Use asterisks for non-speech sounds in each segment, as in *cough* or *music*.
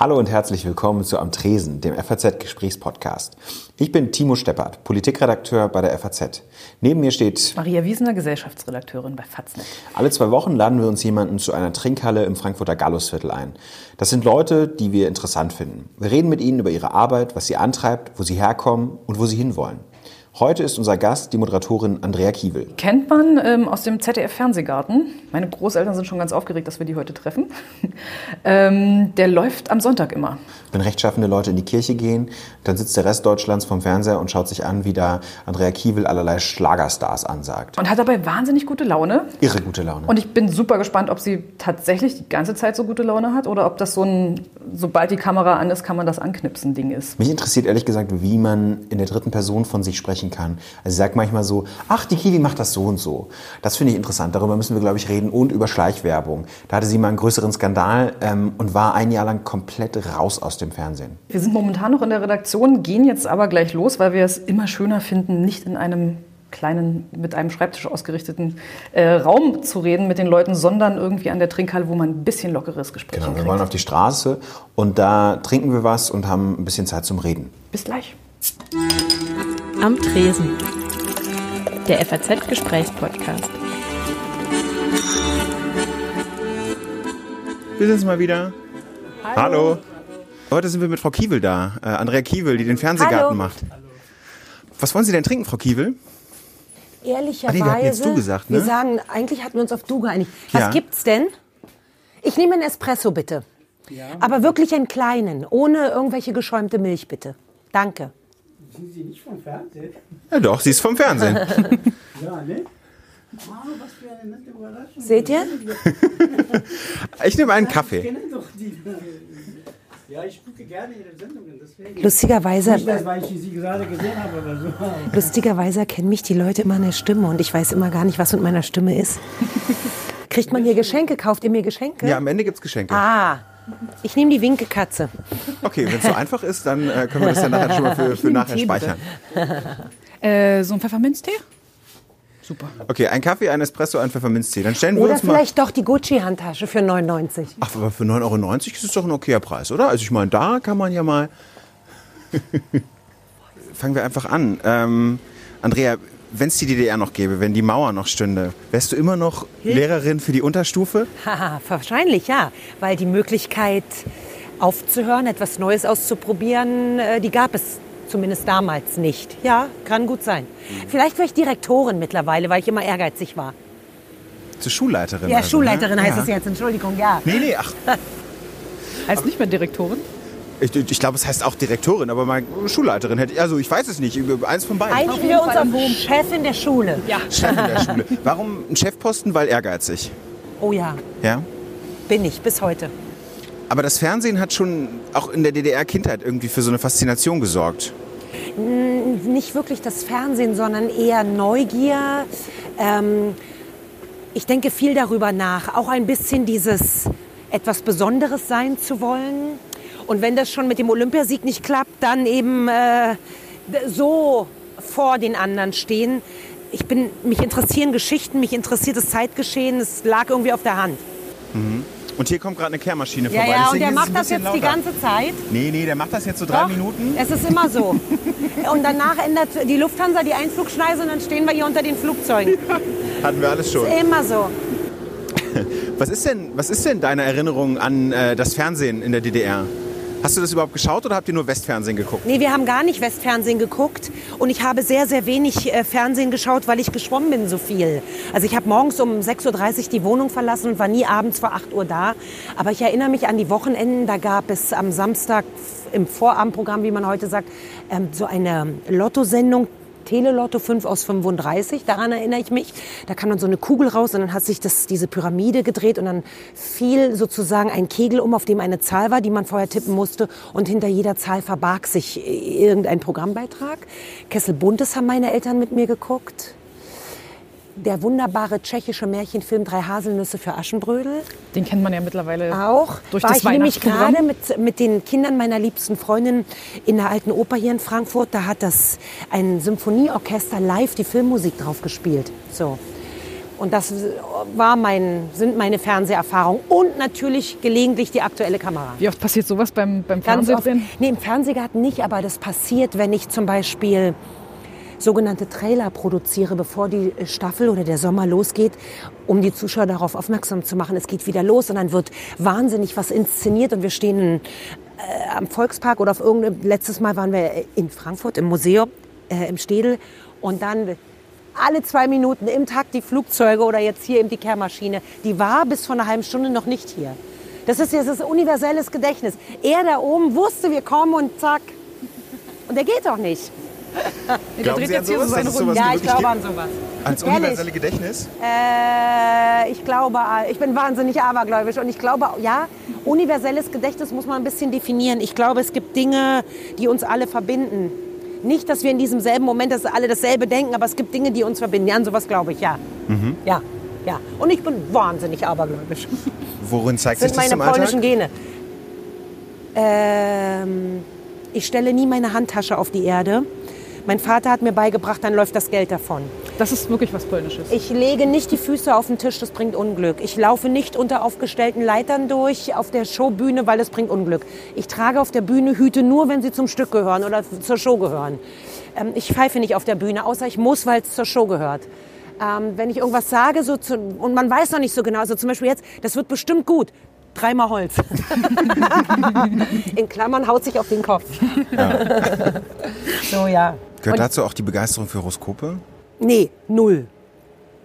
Hallo und herzlich willkommen zu Am Tresen, dem FAZ-Gesprächspodcast. Ich bin Timo Steppert, Politikredakteur bei der FAZ. Neben mir steht Maria Wiesner, Gesellschaftsredakteurin bei Faznet. Alle zwei Wochen laden wir uns jemanden zu einer Trinkhalle im Frankfurter Gallusviertel ein. Das sind Leute, die wir interessant finden. Wir reden mit ihnen über ihre Arbeit, was sie antreibt, wo sie herkommen und wo sie hinwollen. Heute ist unser Gast die Moderatorin Andrea Kiewel. Kennt man ähm, aus dem ZDF-Fernsehgarten. Meine Großeltern sind schon ganz aufgeregt, dass wir die heute treffen. *laughs* ähm, der läuft am Sonntag immer. Wenn rechtschaffende Leute in die Kirche gehen, dann sitzt der Rest Deutschlands vom Fernseher und schaut sich an, wie da Andrea Kiewel allerlei Schlagerstars ansagt. Und hat dabei wahnsinnig gute Laune. Irre gute Laune. Und ich bin super gespannt, ob sie tatsächlich die ganze Zeit so gute Laune hat oder ob das so ein, sobald die Kamera an ist, kann man das anknipsen Ding ist. Mich interessiert ehrlich gesagt, wie man in der dritten Person von sich sprechen kann. Also sie sagt manchmal so, ach, die Kiwi macht das so und so. Das finde ich interessant. Darüber müssen wir, glaube ich, reden. Und über Schleichwerbung. Da hatte sie mal einen größeren Skandal ähm, und war ein Jahr lang komplett raus aus dem Fernsehen. Wir sind momentan noch in der Redaktion, gehen jetzt aber gleich los, weil wir es immer schöner finden, nicht in einem kleinen, mit einem Schreibtisch ausgerichteten äh, Raum zu reden mit den Leuten, sondern irgendwie an der Trinkhalle, wo man ein bisschen lockeres Gespräch Genau, wir wollen auf die Straße und da trinken wir was und haben ein bisschen Zeit zum Reden. Bis gleich. Am Tresen. Der FAZ-Gesprächspodcast. Wir sind mal wieder. Hallo. Heute sind wir mit Frau Kiewel da, äh, Andrea Kiewel, die den Fernsehgarten Hallo. macht. Was wollen Sie denn trinken, Frau Kiewel? Ehrlicherweise. Ah, nee, wir hatten jetzt du gesagt, ne? Wir sagen, eigentlich hatten wir uns auf du geeinigt. Was Ja. gibt's denn? Ich nehme einen Espresso bitte. Aber wirklich einen kleinen, ohne irgendwelche geschäumte Milch bitte. Danke. Sind Sie nicht vom Fernsehen? Ja doch, sie ist vom Fernsehen. *laughs* Ja, ne? Ah, was für eine nette Überraschung. Seht ihr? Ich nehme einen Ich Kaffee. kenne doch die. Ja, ich gucke gerne Ihre Sendungen, deswegen. Lustigerweise, Nicht, das, weil ich Sie gerade gesehen habe, aber so. lustigerweise kennen mich die Leute immer an der Stimme und ich weiß immer gar nicht, was mit meiner Stimme ist. Kriegt man hier Geschenke? Kauft ihr mir Geschenke? Ja, am Ende gibt's Geschenke. Ah, ich nehme die Winkekatze. Okay, wenn es so einfach ist, dann äh, können wir das dann nachher schon mal für, für *laughs* nachher Tee, speichern. *laughs* Äh, so ein Pfefferminztee? Super. Okay, ein Kaffee, ein Espresso, ein Pfefferminztee. Dann stellen wir Oder uns mal. vielleicht doch die Gucci-Handtasche für 99. Ach, aber für 9,90 Euro ist es doch ein okayer Preis, oder? Also ich meine, da kann man ja mal. *laughs* Fangen wir einfach an. Ähm, Andrea, wenn es die DDR noch gäbe, wenn die Mauer noch stünde, wärst du immer noch Lehrerin für die Unterstufe? Haha, wahrscheinlich ja, weil die Möglichkeit aufzuhören, etwas Neues auszuprobieren, äh, die gab es zumindest damals nicht. Ja, kann gut sein. Vielleicht wäre ich Direktorin mittlerweile, weil ich immer ehrgeizig war. Zur Schulleiterin. Ja, also, Schulleiterin ne? heißt ja. es jetzt, Entschuldigung, ja. Nee, nee, ach, *laughs* Heißt nicht mehr Direktorin? Ich, ich glaube, es heißt auch Direktorin, aber mal Schulleiterin hätte ich, also ich weiß es nicht, eins von beiden. Einigen wir uns auf Chefin der Schule. Ja. Chef in der Schule. Warum ein Chefposten? Weil ehrgeizig. Oh ja, Ja? bin ich bis heute. Aber das Fernsehen hat schon auch in der DDR-Kindheit irgendwie für so eine Faszination gesorgt. Nicht wirklich das Fernsehen, sondern eher Neugier. Ähm, ich denke viel darüber nach. Auch ein bisschen dieses etwas Besonderes sein zu wollen. Und wenn das schon mit dem Olympiasieg nicht klappt, dann eben äh, so vor den anderen stehen. Ich bin, mich interessieren Geschichten, mich interessiert das Zeitgeschehen. Es lag irgendwie auf der Hand. Und hier kommt gerade eine Kehrmaschine Ja, vorbei. ja, und deswegen der ist macht das jetzt die lauter. ganze Zeit. Nee, nee, der macht das jetzt so drei Doch, Minuten. Es ist immer so. *laughs* Und danach ändert die Lufthansa die Einflugschneise und dann stehen wir hier unter den Flugzeugen. Hatten wir alles schon. Immer so. *laughs* Was ist denn, was ist denn deine Erinnerung an äh, das Fernsehen in der DDR? Hast du das überhaupt geschaut oder habt ihr nur Westfernsehen geguckt? Nee, wir haben gar nicht Westfernsehen geguckt und ich habe sehr, sehr wenig äh, Fernsehen geschaut, weil ich geschwommen bin so viel. Also ich habe morgens um 6.30 Uhr die Wohnung verlassen und war nie abends vor 8 Uhr da. Aber ich erinnere mich an die Wochenenden, da gab es am Samstag im Vorabendprogramm, wie man heute sagt, ähm, so eine Lottosendung. Telelotto 5 aus 35, daran erinnere ich mich. Da kam dann so eine Kugel raus und dann hat sich das, diese Pyramide gedreht und dann fiel sozusagen ein Kegel um, auf dem eine Zahl war, die man vorher tippen musste und hinter jeder Zahl verbarg sich irgendein Programmbeitrag. Kessel Buntes haben meine Eltern mit mir geguckt. Der wunderbare tschechische Märchenfilm Drei Haselnüsse für Aschenbrödel. Den kennt man ja mittlerweile Auch. durch war das ich nämlich Weihnachtsprogramm. gerade mit, mit den Kindern meiner liebsten Freundin in der alten Oper hier in Frankfurt. Da hat das ein Symphonieorchester live die Filmmusik drauf gespielt. So. Und das war mein, sind meine Fernseherfahrungen und natürlich gelegentlich die aktuelle Kamera. Wie oft passiert sowas beim, beim Ganz oft, Fernsehen? nee, im Fernsehgarten nicht, aber das passiert, wenn ich zum Beispiel sogenannte Trailer produziere, bevor die Staffel oder der Sommer losgeht, um die Zuschauer darauf aufmerksam zu machen, es geht wieder los und dann wird wahnsinnig was inszeniert und wir stehen äh, am Volkspark oder auf irgendeinem, letztes Mal waren wir in Frankfurt im Museum, äh, im Städel und dann alle zwei Minuten im Takt die Flugzeuge oder jetzt hier eben die Kehrmaschine, die war bis vor einer halben Stunde noch nicht hier. Das ist jetzt das universelles Gedächtnis. Er da oben wusste, wir kommen und zack. Und der geht auch nicht. Der dreht jetzt hier so seine Runden. Ja, ich glaube an sowas. Als universelle Gedächtnis? Äh, ich glaube, ich bin wahnsinnig abergläubisch und ich glaube, ja, universelles Gedächtnis muss man ein bisschen definieren. Ich glaube, es gibt Dinge, die uns alle verbinden. Nicht, dass wir in diesem selben Moment, dass alle dasselbe denken, aber es gibt Dinge, die uns verbinden. Ja, an sowas glaube ich, ja. Ja, ja. Und ich bin wahnsinnig abergläubisch. Worin zeigt Das sich sind das meine im polnischen Alltag? Gene. Ähm, ich stelle nie meine Handtasche auf die Erde. Mein Vater hat mir beigebracht, dann läuft das Geld davon. Das ist wirklich was Polnisches. Ich lege nicht die Füße auf den Tisch, das bringt Unglück. Ich laufe nicht unter aufgestellten Leitern durch auf der Showbühne, weil das bringt Unglück. Ich trage auf der Bühne Hüte nur, wenn sie zum Stück gehören oder zur Show gehören. Ähm, ich pfeife nicht auf der Bühne, außer ich muss, weil es zur Show gehört. Ähm, wenn ich irgendwas sage so zu, und man weiß noch nicht so genau, also zum Beispiel jetzt, das wird bestimmt gut. Dreimal Holz. *laughs* In Klammern haut sich auf den Kopf. *laughs* so, ja. Gehört dazu auch die Begeisterung für Horoskope? Nee, null.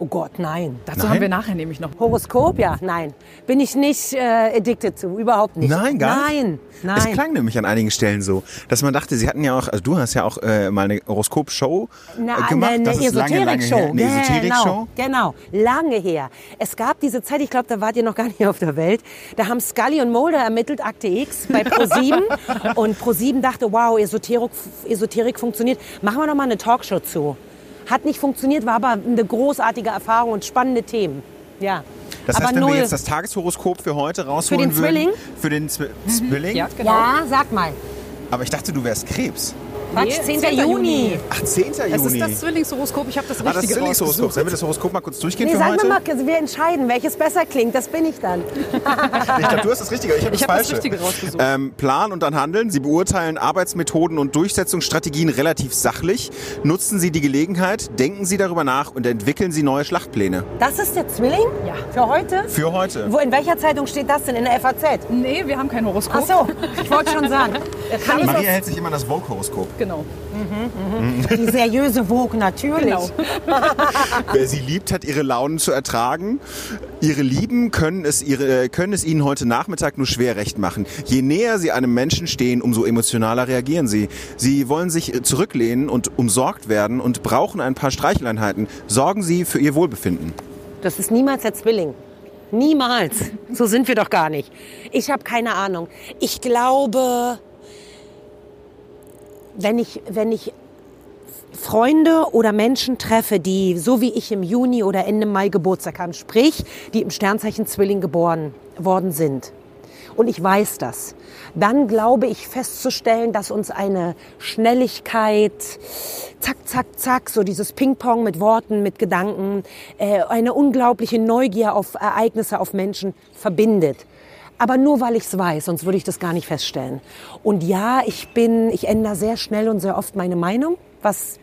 Oh Gott, nein. Dazu Nein? haben wir nachher nämlich noch. Horoskop, ja, nein. Bin ich nicht äh, addicted zu, überhaupt nicht. Nein, gar nicht? Nein, nein. Es klang nämlich an einigen Stellen so, dass man dachte, sie hatten ja auch, also du hast ja auch äh, mal eine Horoskop-Show äh, gemacht. eine, das eine ist lange, lange Esoterik-Show. her. Eine Esoterik-Show. Genau, genau, lange her. Es gab diese Zeit, ich glaube, da wart ihr noch gar nicht auf der Welt, da haben Scully und Mulder ermittelt, Akte X, bei ProSieben. *laughs* und ProSieben dachte, wow, Esoterik, Esoterik funktioniert. Machen wir doch mal eine Talkshow zu. Hat nicht funktioniert, war aber eine großartige Erfahrung und spannende Themen. Ja. Das aber heißt, wenn null. wir jetzt das Tageshoroskop für heute rausholen den würden. Zwilling? Für den Zwi Zwilling? Ja, genau. ja, sag mal. Aber ich dachte, du wärst Krebs. Quatsch, 10. Juni. Ach, 10. Es Juni. ist das Zwillingshoroskop. Ich habe das ah, das richtige Zwillingshoroskop. Sollen wir das Horoskop mal kurz durchgehen Nee, für sag heute? mir mal, wir entscheiden, welches besser klingt. Das bin ich dann. *laughs* Ich glaube, du hast das Richtige. Ich habe das Ich hab das. Richtige rausgesucht. Ähm, Plan und dann handeln. Sie beurteilen Arbeitsmethoden und Durchsetzungsstrategien relativ sachlich. Nutzen Sie die Gelegenheit, denken Sie darüber nach und entwickeln Sie neue Schlachtpläne. Das ist der Zwilling? Ja. Für heute? Für heute. Wo, in welcher Zeitung steht das denn? In der FAZ? Nee, wir haben kein Horoskop. Ach so, ich wollte schon sagen. Kann ich Maria hält sich immer das Vogue-Horoskop. Genau. die seriöse Vogue, natürlich. Genau. *laughs* Wer sie liebt, hat ihre Launen zu ertragen. Ihre Lieben können es, ihre, können es ihnen heute Nachmittag nur schwer recht machen. Je näher sie einem Menschen stehen, umso emotionaler reagieren sie. Sie wollen sich zurücklehnen und umsorgt werden und brauchen ein paar Streicheleinheiten. Sorgen Sie für ihr Wohlbefinden. Das ist niemals der Zwilling. Niemals. So sind wir doch gar nicht. Ich habe keine Ahnung. Ich glaube, wenn ich, wenn ich Freunde oder Menschen treffe, die so wie ich im Juni oder Ende Mai Geburtstag haben, sprich, die im Sternzeichen Zwilling geboren worden sind. Und ich weiß das. Dann glaube ich festzustellen, dass uns eine Schnelligkeit, zack, zack, zack, so dieses Ping-Pong mit Worten, mit Gedanken, äh, eine unglaubliche Neugier auf Ereignisse, auf Menschen verbindet. Aber nur weil ich es weiß, sonst würde ich das gar nicht feststellen. Und ja, ich bin, ich ändere sehr schnell und sehr oft meine Meinung, was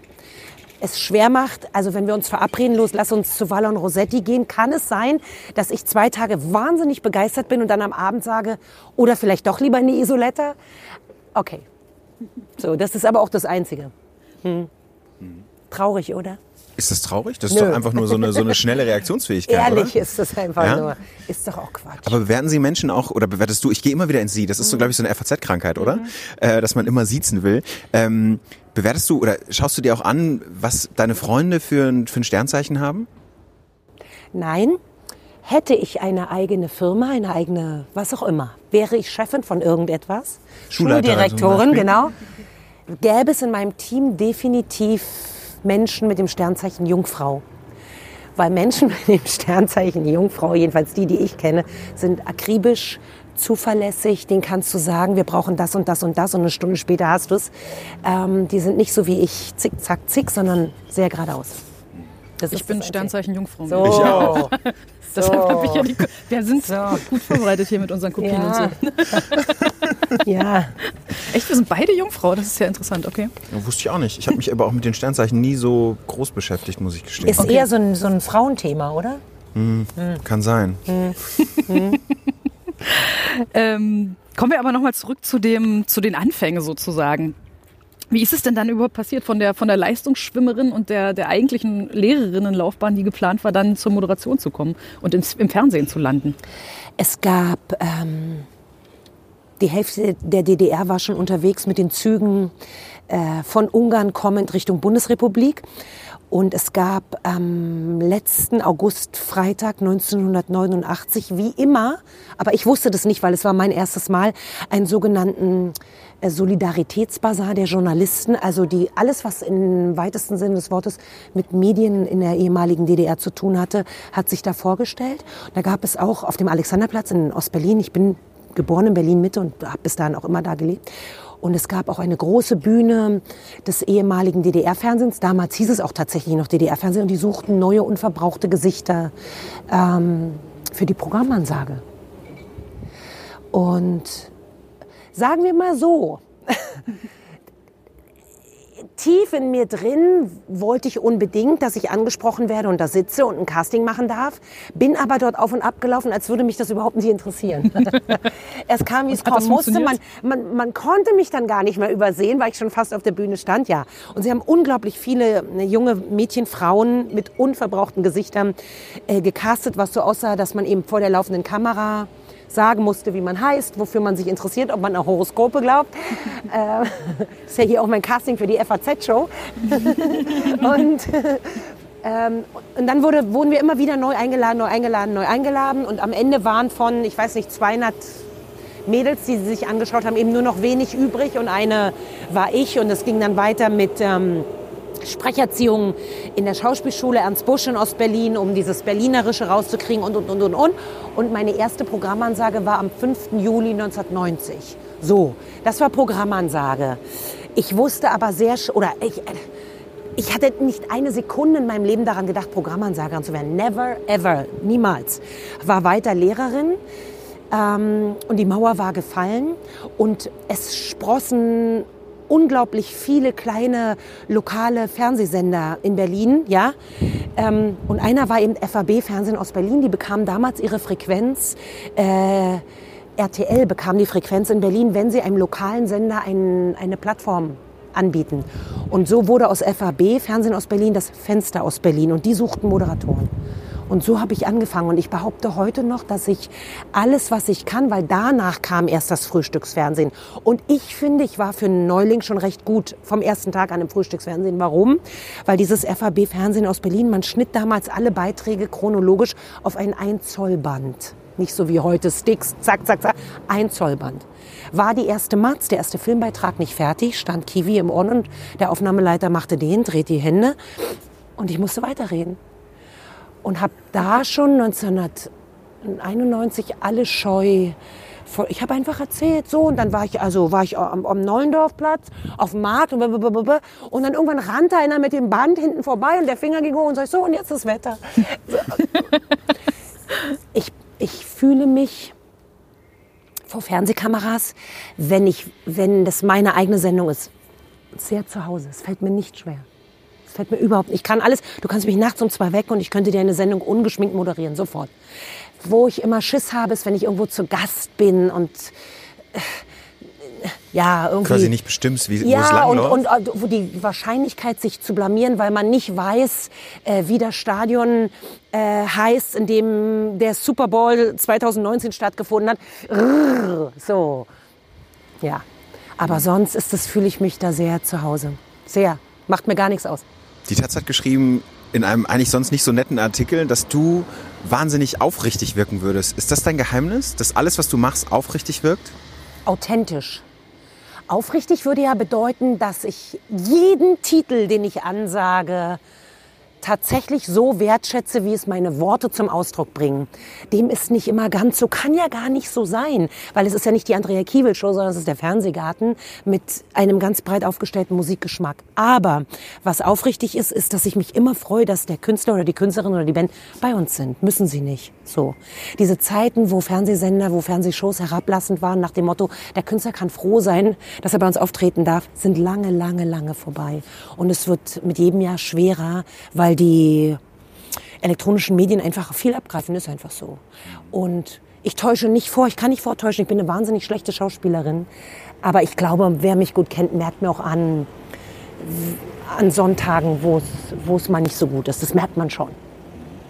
es schwer macht, also wenn wir uns verabreden, los, lass uns zu Wallon Rossetti gehen, kann es sein, dass ich zwei Tage wahnsinnig begeistert bin und dann am Abend sage, oder vielleicht doch lieber in die Isoletta? Okay. So, das ist aber auch das Einzige. Hm. Traurig, oder? Ist das traurig? Das ist Nö. doch einfach nur so eine, so eine schnelle Reaktionsfähigkeit, Ehrlich oder? ist das einfach Ja? nur. Ist doch auch Quatsch. Aber bewerten Sie Menschen auch, oder bewertest du, ich gehe immer wieder in Sie, das ist so, glaube ich, so eine FAZ-Krankheit, oder? Äh, dass man immer siezen will. Ähm, bewertest du oder schaust du dir auch an, was deine Freunde für, ein- für ein Sternzeichen haben? Nein, hätte ich eine eigene Firma, eine eigene, was auch immer, wäre ich Chefin von irgendetwas, Schuldirektorin, genau, gäbe es in meinem Team definitiv Menschen mit dem Sternzeichen Jungfrau. Weil Menschen *laughs* mit dem Sternzeichen Jungfrau, jedenfalls die, die ich kenne, sind akribisch, zuverlässig, denen kannst du sagen, wir brauchen das und das und das und eine Stunde später hast du es. Ähm, die sind nicht so wie ich zick, zack, zick, sondern sehr geradeaus. Das Ich ist bin. Sternzeichen Jungfrau. So. Ich auch. *laughs* *laughs* Deshalb habe ich ja die. Wir sind So. gut vorbereitet hier mit unseren Kopien und so. Ja. *laughs* ja. Echt, wir sind beide Jungfrau. Das ist ja interessant. Okay. Ja, Wusste ich auch nicht. Ich habe mich aber auch mit den Sternzeichen nie so groß beschäftigt, muss ich gestehen. Ist eher so ein, so ein Frauenthema, oder? Kann sein. *laughs* Ähm, kommen wir aber nochmal zurück zu, dem, zu den Anfängen sozusagen. Wie ist es denn dann überhaupt passiert von der, von der Leistungsschwimmerin und der, der eigentlichen Lehrerinnenlaufbahn, die geplant war, dann zur Moderation zu kommen und ins, im Fernsehen zu landen? Es gab, ähm, die Hälfte der DDR war schon unterwegs mit den Zügen äh, von Ungarn kommend Richtung Bundesrepublik. Und es gab am letzten August, Freitag 1989, wie immer, aber ich wusste das nicht, weil es war mein erstes Mal, einen sogenannten äh, Solidaritätsbasar der Journalisten, also die alles, was im weitesten Sinne des Wortes mit Medien in der ehemaligen DDR zu tun hatte, hat sich da vorgestellt. Da gab es auch auf dem Alexanderplatz in Ostberlin, ich bin geboren in Berlin Mitte und habe bis dahin auch immer da gelebt. Und es gab auch eine große Bühne des ehemaligen DDR-Fernsehens. Damals hieß es auch tatsächlich noch DDR-Fernsehen. Und die suchten neue, unverbrauchte Gesichter ähm, für die Programmansage. Und sagen wir mal so, *laughs* tief in mir drin wollte ich unbedingt, dass ich angesprochen werde und da sitze und ein Casting machen darf. Bin aber dort auf und ab gelaufen, als würde mich das überhaupt nicht interessieren. *laughs* es kam, wie es kommen musste. Man, man, man konnte mich dann gar nicht mehr übersehen, weil ich schon fast auf der Bühne stand. Ja. Und sie haben unglaublich viele äh, junge Mädchen, Frauen mit unverbrauchten Gesichtern äh, gecastet, was so aussah, dass man eben vor der laufenden Kamera sagen musste, wie man heißt, wofür man sich interessiert, ob man an Horoskope glaubt. *laughs* äh, ist ja hier auch mein Casting für die FAZ-Show. *laughs* und, ähm, und dann wurde, wurden wir immer wieder neu eingeladen, neu eingeladen, neu eingeladen. Und am Ende waren von, ich weiß nicht, 200 Mädels, die sie sich angeschaut haben, eben nur noch wenig übrig. Und eine war ich. Und es ging dann weiter mit ähm, Sprecherziehung in der Schauspielschule Ernst Busch in Ostberlin, um dieses Berlinerische rauszukriegen und, und, und, und, und. Und meine erste Programmansage war am 5. Juli 1990. So, das war Programmansage. Ich wusste aber sehr, oder ich, ich hatte nicht eine Sekunde in meinem Leben daran gedacht, Programmansagerin zu werden. Never, ever, niemals. War weiter Lehrerin. Ähm, und die Mauer war gefallen und es sprossen unglaublich viele kleine lokale Fernsehsender in Berlin, ja. Ähm, und einer war eben FAB Fernsehen aus Berlin. Die bekamen damals ihre Frequenz. Äh, RTL bekam die Frequenz in Berlin, wenn sie einem lokalen Sender ein, eine Plattform anbieten. Und so wurde aus FAB Fernsehen aus Berlin das Fenster aus Berlin und die suchten Moderatoren. Und so habe ich angefangen. Und ich behaupte heute noch, dass ich alles, was ich kann, weil danach kam erst das Frühstücksfernsehen. Und ich finde, ich war für einen Neuling schon recht gut vom ersten Tag an im Frühstücksfernsehen. Warum? Weil dieses FAB-Fernsehen aus Berlin, man schnitt damals alle Beiträge chronologisch auf ein 1 Zoll Band. Nicht so wie heute Sticks, zack, zack, zack. Ein Zollband. War die erste Matz, der erste Filmbeitrag nicht fertig, stand Kiwi im Ohr und der Aufnahmeleiter machte den, dreht die Hände und ich musste weiterreden. Und habe da schon 1991 alle scheu. Ich habe einfach erzählt, so und dann war ich also war ich am, am Neulendorfplatz auf dem Markt und, und dann irgendwann rannte einer mit dem Band hinten vorbei und der Finger ging hoch und ich so und jetzt das Wetter. *laughs* ich, ich fühle mich vor Fernsehkameras, wenn, ich, wenn das meine eigene Sendung ist, sehr zu Hause. Es fällt mir nicht schwer. Es fällt mir überhaupt nicht. Ich kann alles. Du kannst mich nachts um zwei wecken und ich könnte dir eine Sendung ungeschminkt moderieren, sofort. Wo ich immer Schiss habe, ist, wenn ich irgendwo zu Gast bin und äh, ja, irgendwie. Quasi nicht bestimmst, wie, wo es Ja, und, langläuft. und äh, wo die Wahrscheinlichkeit, sich zu blamieren, weil man nicht weiß, äh, wie das Stadion äh, heißt, in dem der Super Bowl 2019 stattgefunden hat. Rrr, so, ja. Aber sonst ist das, fühle ich mich da sehr zu Hause. Sehr. Macht mir gar nichts aus. Die Taz hat geschrieben, in einem eigentlich sonst nicht so netten Artikel, dass du wahnsinnig aufrichtig wirken würdest. Ist das dein Geheimnis, dass alles, was du machst, aufrichtig wirkt? authentisch. Aufrichtig würde ja bedeuten, dass ich jeden Titel, den ich ansage, tatsächlich so wertschätze, wie es meine Worte zum Ausdruck bringen. Dem ist nicht immer ganz so, kann ja gar nicht so sein, weil es ist ja nicht die Andrea Kiewel Show, sondern es ist der Fernsehgarten mit einem ganz breit aufgestellten Musikgeschmack. Aber was aufrichtig ist, ist, dass ich mich immer freue, dass der Künstler oder die Künstlerin oder die Band bei uns sind. Müssen sie nicht. So. Diese Zeiten, wo Fernsehsender, wo Fernsehshows herablassend waren nach dem Motto, der Künstler kann froh sein, dass er bei uns auftreten darf, sind lange, lange, lange vorbei. Und es wird mit jedem Jahr schwerer, weil die elektronischen Medien einfach viel abgreifen, ist einfach so. Und ich täusche nicht vor, ich kann nicht vortäuschen, ich bin eine wahnsinnig schlechte Schauspielerin. Aber ich glaube, wer mich gut kennt, merkt mir auch an, an Sonntagen, wo es, mal nicht so gut ist. Das merkt man schon.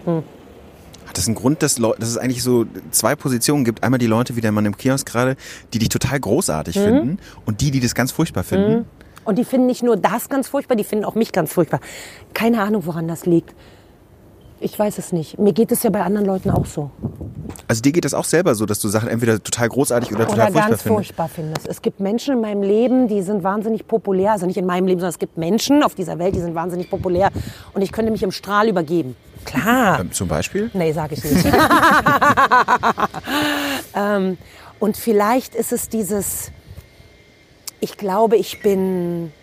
Hat das einen Grund, dass, dass es eigentlich so zwei Positionen gibt? Einmal die Leute, wie der Mann im Kiosk gerade, die dich total großartig Mhm. finden und die, die das ganz furchtbar finden. Und die finden nicht nur das ganz furchtbar, die finden auch mich ganz furchtbar. Keine Ahnung, woran das liegt. Ich weiß es nicht. Mir geht es ja bei anderen Leuten auch so. Also dir geht das auch selber so, dass du Sachen entweder total großartig oder, total Oder furchtbar ganz findest? furchtbar findest. Es gibt Menschen in meinem Leben, die sind wahnsinnig populär. Also nicht in meinem Leben, sondern es gibt Menschen auf dieser Welt, die sind wahnsinnig populär. Und ich könnte mich im Strahl übergeben. Klar. Ähm, zum Beispiel? Nee, sage ich nicht. *laughs* *laughs* ähm, und vielleicht ist es dieses, ich glaube, ich bin,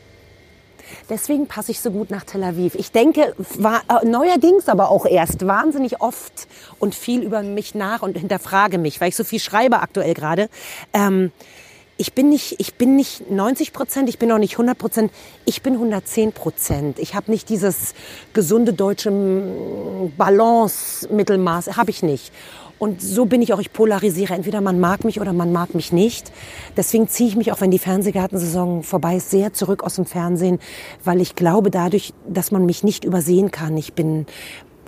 deswegen passe ich so gut nach Tel Aviv. Ich denke war, äh, neuerdings aber auch erst wahnsinnig oft und viel über mich nach und hinterfrage mich, weil ich so viel schreibe aktuell gerade. Ähm, ich bin nicht, ich bin nicht 90 Prozent, ich bin auch nicht 100 Prozent, ich bin 110 Prozent. Ich habe nicht dieses gesunde deutsche mm, Balance-Mittelmaß, habe ich nicht. Und so bin ich auch, ich polarisiere. Entweder man mag mich oder man mag mich nicht. Deswegen ziehe ich mich, auch wenn die Fernsehgartensaison vorbei ist, sehr zurück aus dem Fernsehen, weil ich glaube dadurch, dass man mich nicht übersehen kann. Ich bin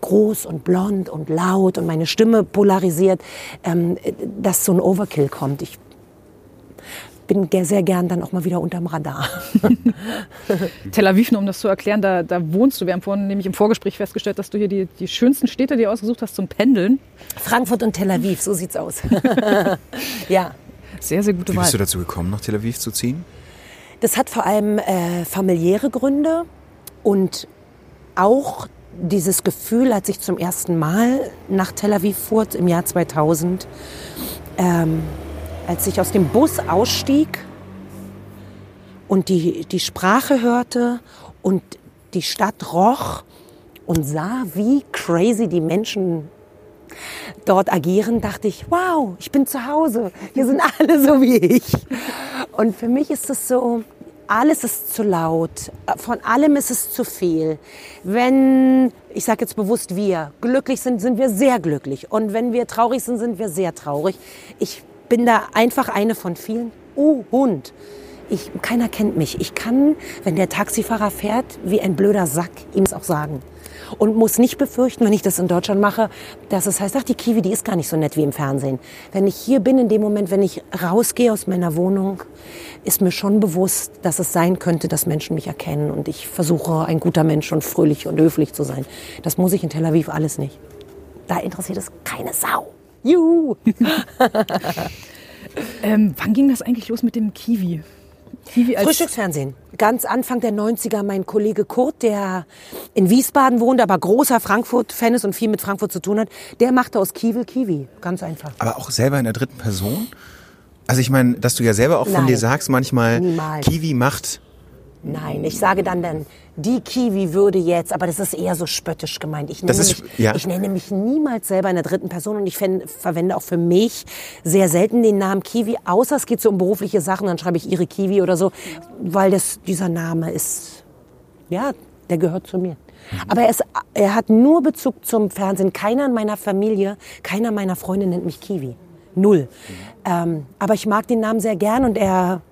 groß und blond und laut und meine Stimme polarisiert, ähm, dass so ein Overkill kommt. Ich bin sehr gern dann auch mal wieder unterm Radar. *laughs* Tel Aviv, nur um das zu erklären, da, da wohnst du. Wir haben vorhin nämlich im Vorgespräch festgestellt, dass du hier die, die schönsten Städte dir ausgesucht hast zum Pendeln. Frankfurt und Tel Aviv, so sieht's aus. *laughs* *laughs* ja. Sehr, sehr gute Wie Wahl. bist du dazu gekommen, nach Tel Aviv zu ziehen? Das hat vor allem äh, familiäre Gründe und auch dieses Gefühl, als ich zum ersten Mal nach Tel Aviv fuhr im Jahr 2000, ähm, als ich aus dem Bus ausstieg und die, die Sprache hörte und die Stadt roch und sah, wie crazy die Menschen dort agieren, dachte ich, wow, ich bin zu Hause. Hier sind alle so wie ich. Und für mich ist es so, alles ist zu laut, von allem ist es zu viel. Wenn, ich sage jetzt bewusst wir, glücklich sind, sind wir sehr glücklich. Und wenn wir traurig sind, sind wir sehr traurig. Ich bin da einfach eine von vielen. Oh, Hund. Ich, keiner kennt mich. Ich kann, wenn der Taxifahrer fährt, wie ein blöder Sack, ihm es auch sagen. Und muss nicht befürchten, wenn ich das in Deutschland mache, dass es heißt, ach, die Kiwi, die ist gar nicht so nett wie im Fernsehen. Wenn ich hier bin, in dem Moment, wenn ich rausgehe aus meiner Wohnung, ist mir schon bewusst, dass es sein könnte, dass Menschen mich erkennen. Und ich versuche, ein guter Mensch und fröhlich und höflich zu sein. Das muss ich in Tel Aviv alles nicht. Da interessiert es keine Sau. Juhu! *laughs* Ähm, wann ging das eigentlich los mit dem Kiwi? Kiwi als Frühstücksfernsehen. Ganz Anfang der 90er mein Kollege Kurt, der in Wiesbaden wohnt, aber großer Frankfurt-Fan ist und viel mit Frankfurt zu tun hat, der machte aus Kiwi Kiwi. Ganz einfach. Aber auch selber in der dritten Person? Also ich meine, dass du ja selber auch von Nein. dir sagst manchmal, Niemals. Kiwi macht Nein, ich sage dann dann, die Kiwi würde jetzt, aber das ist eher so spöttisch gemeint. Ich nenne, ist- mich, ja. ich nenne mich niemals selber in der dritten Person und ich fen- verwende auch für mich sehr selten den Namen Kiwi, außer es geht so um berufliche Sachen, dann schreibe ich ihre Kiwi oder so, weil das, dieser Name ist, ja, der gehört zu mir. Aber er, ist, er hat nur Bezug zum Fernsehen. Keiner in meiner Familie, keiner meiner Freunde nennt mich Kiwi. Null. Ähm, aber ich mag den Namen sehr gern und er,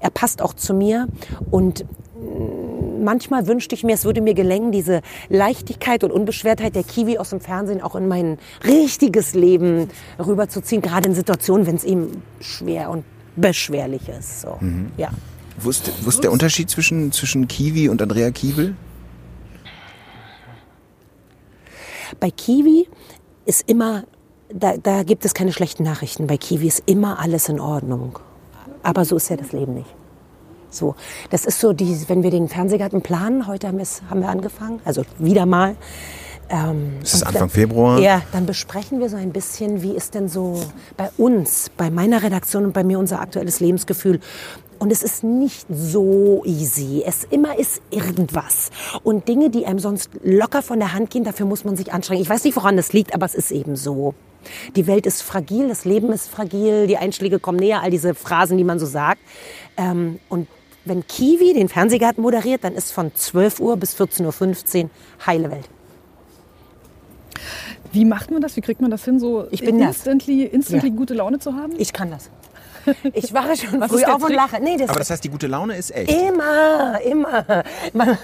er passt auch zu mir. Und mm, manchmal wünschte ich mir, es würde mir gelingen, diese Leichtigkeit und Unbeschwertheit der Kiwi aus dem Fernsehen auch in mein richtiges Leben rüberzuziehen, gerade in Situationen, wenn es ihm schwer und beschwerlich ist. So. Ja. Wo ist, wo ist der Unterschied zwischen, zwischen Kiwi und Andrea Kiewel? Bei Kiwi ist immer, da, da gibt es keine schlechten Nachrichten. Bei Kiwi ist immer alles in Ordnung. Aber so ist ja das Leben nicht. So, das ist so, die, wenn wir den Fernsehgarten planen, heute haben, haben wir angefangen, also wieder mal. Ähm, Es ist Anfang dann- Februar. Ja, dann besprechen wir so ein bisschen, wie ist denn so bei uns, bei meiner Redaktion und bei mir unser aktuelles Lebensgefühl. Und es ist nicht so easy. Es immer ist irgendwas. Und Dinge, die einem sonst locker von der Hand gehen, dafür muss man sich anstrengen. Ich weiß nicht, woran das liegt, aber es ist eben so. Die Welt ist fragil, das Leben ist fragil, die Einschläge kommen näher, all diese Phrasen, die man so sagt. Ähm, und wenn Kiwi den Fernsehgarten moderiert, dann ist von 12 Uhr bis 14.15 Uhr heile Welt. Wie macht man das? Wie kriegt man das hin, so Ich bin instantly, instantly Ja. gute Laune zu haben? Ich kann das. Ich wache schon Was früh auf und lache. Nee, das Aber das heißt, die gute Laune ist echt. immer, immer. Man,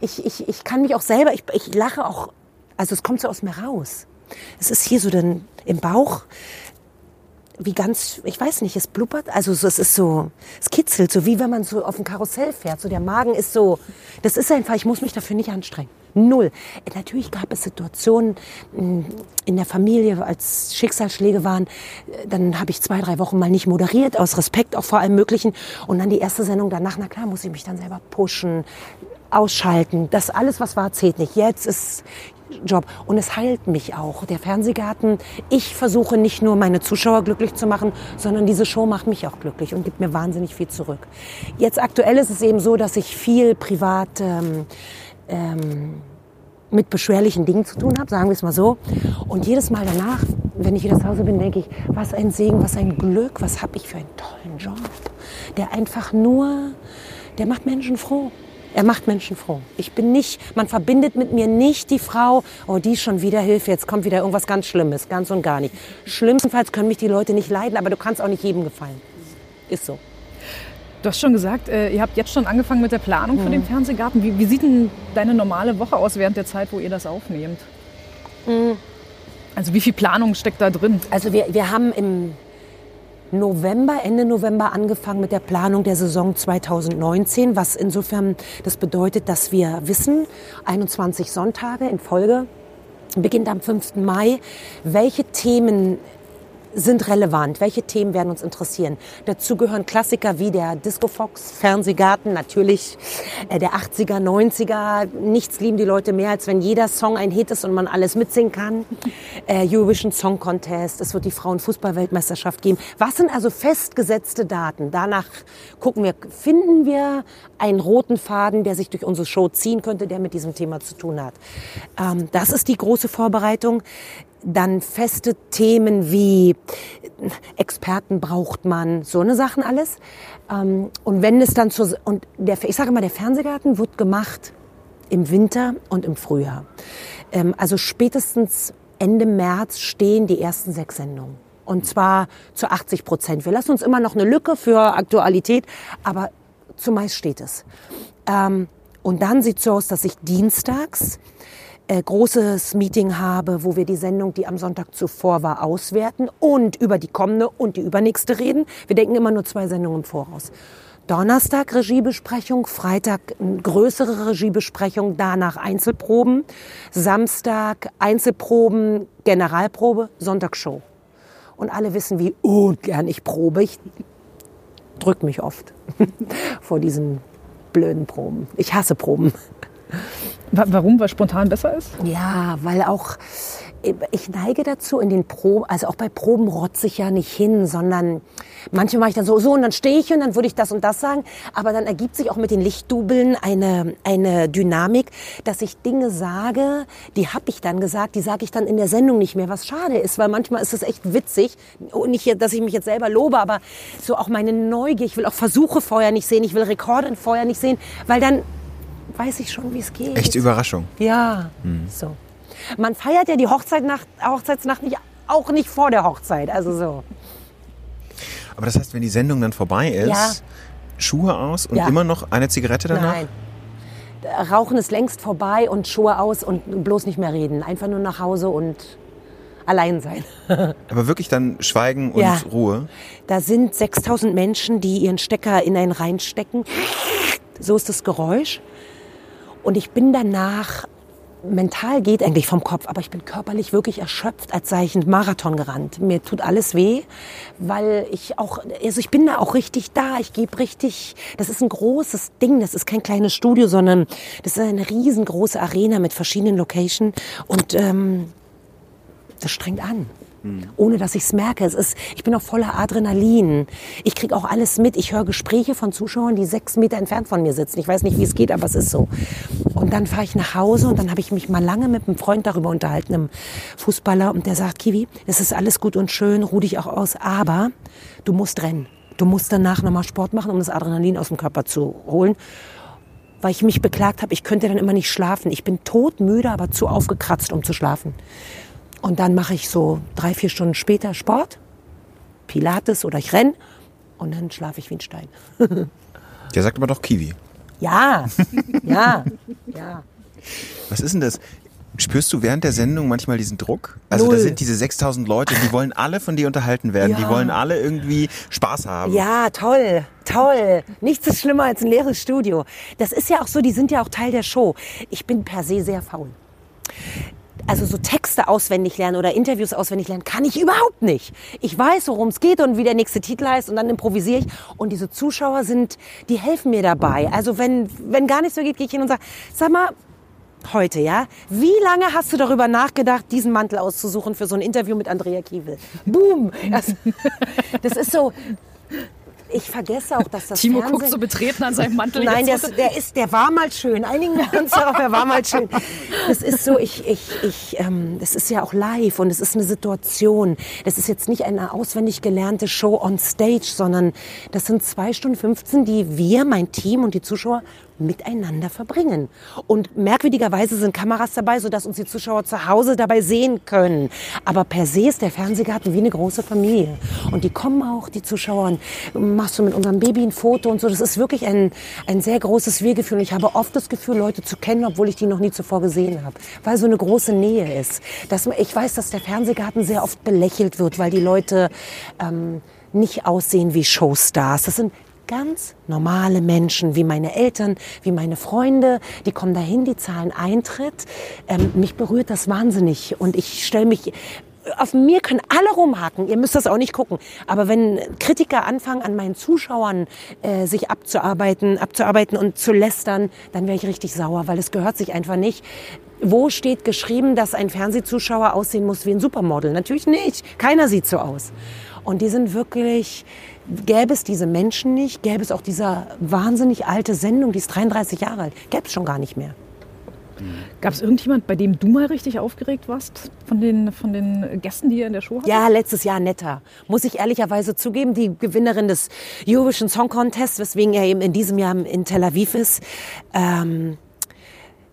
ich, ich, ich kann mich auch selber, ich, ich lache auch, also es kommt so aus mir raus. Es ist hier so dann im Bauch, wie ganz, ich weiß nicht, es blubbert, also so, es ist so, es kitzelt, so wie wenn man so auf dem Karussell fährt. So der Magen ist so, das ist einfach, ich muss mich dafür nicht anstrengen. Null. Äh, Natürlich gab es Situationen mh, in der Familie, als Schicksalsschläge waren, äh, dann habe ich zwei, drei Wochen mal nicht moderiert, aus Respekt auch vor allem Möglichen. Und dann die erste Sendung danach, na klar, muss ich mich dann selber pushen, ausschalten. Das alles, was war, zählt nicht. Jetzt ist Job. Und es heilt mich auch. Der Fernsehgarten, ich versuche nicht nur meine Zuschauer glücklich zu machen, sondern diese Show macht mich auch glücklich und gibt mir wahnsinnig viel zurück. Jetzt aktuell ist es eben so, dass ich viel privat ähm, ähm, mit beschwerlichen Dingen zu tun habe, sagen wir es mal so. Und jedes Mal danach, wenn ich wieder zu Hause bin, denke ich, was ein Segen, was ein Glück, was habe ich für einen tollen Job, der einfach nur, der macht Menschen froh. Er macht Menschen froh. Ich bin nicht, man verbindet mit mir nicht die Frau, oh, die ist schon wieder Hilfe, jetzt kommt wieder irgendwas ganz Schlimmes, ganz und gar nicht. Schlimmstenfalls können mich die Leute nicht leiden, aber du kannst auch nicht jedem gefallen. Ist so. Du hast schon gesagt, äh, ihr habt jetzt schon angefangen mit der Planung für Mhm. den Fernsehgarten. Wie, wie sieht denn deine normale Woche aus während der Zeit, wo ihr das aufnehmt? Mhm. Also wie viel Planung steckt da drin? Also wir, wir haben im November, Ende November angefangen mit der Planung der Saison 2019, was insofern das bedeutet, dass wir wissen, 21 Sonntage in Folge, beginnt am 5. Mai, welche Themen sind relevant? Welche Themen werden uns interessieren? Dazu gehören Klassiker wie der Disco Fox, Fernsehgarten, natürlich äh, der 80er, 90er. Nichts lieben die Leute mehr, als wenn jeder Song ein Hit ist und man alles mitsingen kann. Äh, Eurovision Song Contest, es wird die Frauenfußballweltmeisterschaft geben. Was sind also festgesetzte Daten? Danach gucken wir, finden wir einen roten Faden, der sich durch unsere Show ziehen könnte, der mit diesem Thema zu tun hat. Ähm, das ist die große Vorbereitung dann feste Themen wie Experten braucht man, so eine Sachen alles. Ähm, Und wenn es dann zur, und der, ich sage mal, der Fernsehgarten wird gemacht im Winter und im Frühjahr. Ähm, Also spätestens Ende März stehen die ersten sechs Sendungen. Und zwar zu 80 Prozent. Wir lassen uns immer noch eine Lücke für Aktualität, aber zumeist steht es. Ähm, Und dann sieht es so aus, dass ich dienstags äh, großes Meeting habe, wo wir die Sendung, die am Sonntag zuvor war, auswerten und über die kommende und die übernächste reden. Wir denken immer nur zwei Sendungen im Voraus. Donnerstag Regiebesprechung, Freitag größere Regiebesprechung, danach Einzelproben, Samstag Einzelproben, Generalprobe, Sonntag Show. Und alle wissen, wie ungern ich probe. Ich drück mich oft *laughs* vor diesen blöden Proben. Ich hasse Proben. Wa- Warum? Weil spontan besser ist? Ja, weil auch ich neige dazu in den Proben, also auch bei Proben rotze ich ja nicht hin, sondern manchmal mache ich dann so, so und dann stehe ich und dann würde ich das und das sagen, aber dann ergibt sich auch mit den Lichtdubeln eine, eine Dynamik, dass ich Dinge sage, die habe ich dann gesagt, die sage ich dann in der Sendung nicht mehr, was schade ist, weil manchmal ist es echt witzig, nicht, dass ich mich jetzt selber lobe, aber so auch meine Neugier, ich will auch Versuche vorher nicht sehen, ich will Rekorde vorher nicht sehen, weil dann weiß ich schon, wie es geht. Echte Überraschung. Ja, so. Man feiert ja die Hochzeitnacht, Hochzeitsnacht nicht, auch nicht vor der Hochzeit. Also so. Aber das heißt, wenn die Sendung dann vorbei ist, Ja. Schuhe aus und Ja. immer noch eine Zigarette danach? Nein. Rauchen ist längst vorbei und Schuhe aus und bloß nicht mehr reden. Einfach nur nach Hause und allein sein. *laughs* Aber wirklich dann Schweigen und Ja. Ruhe? Da sind 6000 Menschen, die ihren Stecker in einen reinstecken. So ist das Geräusch. Und ich bin danach mental geht eigentlich vom Kopf, aber ich bin körperlich wirklich erschöpft, als sei ich einen Marathon gerannt. Mir tut alles weh, weil ich auch, also ich bin da auch richtig da. Ich gebe richtig, das ist ein großes Ding. Das ist kein kleines Studio, sondern das ist eine riesengroße Arena mit verschiedenen Locations und ähm, das strengt an ohne dass ich es merke. Ich bin auch voller Adrenalin. Ich kriege auch alles mit. Ich höre Gespräche von Zuschauern, die sechs Meter entfernt von mir sitzen. Ich weiß nicht, wie es geht, aber es ist so. Und dann fahre ich nach Hause und dann habe ich mich mal lange mit einem Freund darüber unterhalten, einem Fußballer, und der sagt, Kiwi, es ist alles gut und schön, ruh dich auch aus, aber du musst rennen. Du musst danach nochmal Sport machen, um das Adrenalin aus dem Körper zu holen weil ich mich beklagt habe, ich könnte dann immer nicht schlafen. Ich bin todmüde, aber zu aufgekratzt, um zu schlafen. Und dann mache ich so drei, vier Stunden später Sport, Pilates oder ich renn und dann schlafe ich wie ein Stein. *laughs* Der sagt aber doch Kiwi. Ja, ja, ja. Was ist denn das? Spürst du während der Sendung manchmal diesen Druck? Also Null. da sind diese 6000 Leute, die wollen alle von dir unterhalten werden, die Ja. wollen alle irgendwie Spaß haben. Ja, toll, toll. Nichts ist schlimmer als ein leeres Studio. Das ist ja auch so, die sind ja auch Teil der Show. Ich bin per se sehr faul. Also so Texte auswendig lernen oder Interviews auswendig lernen kann ich überhaupt nicht. Ich weiß, worum es geht und wie der nächste Titel heißt und dann improvisiere ich. Und diese Zuschauer sind, die helfen mir dabei. Also wenn, wenn gar nichts mehr geht, gehe ich hin und sage, sag mal, heute, ja? Wie lange hast du darüber nachgedacht, diesen Mantel auszusuchen für so ein Interview mit Andrea Kiewel? Boom! Das, *laughs* das ist so. Ich vergesse auch, dass das Timo Fernsehen... guckt so betreten an seinem Mantel. Nein, der, ist- der ist, der war mal schön. Einigen wir uns darauf, er war mal schön. Das ist so, ich, ich, ich, ähm, das ist ja auch live und es ist eine Situation. Das ist jetzt nicht eine auswendig gelernte Show on Stage, sondern das sind zwei Stunden 15, die wir, mein Team und die Zuschauer miteinander verbringen. Und merkwürdigerweise sind Kameras dabei, sodass uns die Zuschauer zu Hause dabei sehen können. Aber per se ist der Fernsehgarten wie eine große Familie. Und die kommen auch, die Zuschauer, machst du mit unserem Baby ein Foto und so. Das ist wirklich ein, ein sehr großes Wir-Gefühl. Und ich habe oft das Gefühl, Leute zu kennen, obwohl ich die noch nie zuvor gesehen habe. Weil so eine große Nähe ist. Dass, ich weiß, dass der Fernsehgarten sehr oft belächelt wird, weil die Leute ähm, nicht aussehen wie Showstars. Das sind ganz normale Menschen, wie meine Eltern, wie meine Freunde, die kommen dahin, die zahlen Eintritt. Ähm, mich berührt das wahnsinnig und ich stelle mich auf mir können alle rumhaken, ihr müsst das auch nicht gucken. Aber wenn Kritiker anfangen, an meinen Zuschauern äh, sich abzuarbeiten, abzuarbeiten und zu lästern, dann wäre ich richtig sauer, weil es gehört sich einfach nicht. Wo steht geschrieben, dass ein Fernsehzuschauer aussehen muss wie ein Supermodel? Natürlich nicht. Keiner sieht so aus. Und die sind wirklich, gäbe es diese Menschen nicht, gäbe es auch diese wahnsinnig alte Sendung, die ist 33 Jahre alt, gäbe es schon gar nicht mehr. Gab es irgendjemand, bei dem du mal richtig aufgeregt warst von den, von den Gästen, die ihr in der Show hattet? Ja, letztes Jahr netter. Muss ich ehrlicherweise zugeben, die Gewinnerin des Eurovision Song Contest, weswegen er eben in diesem Jahr in Tel Aviv ist. Ähm,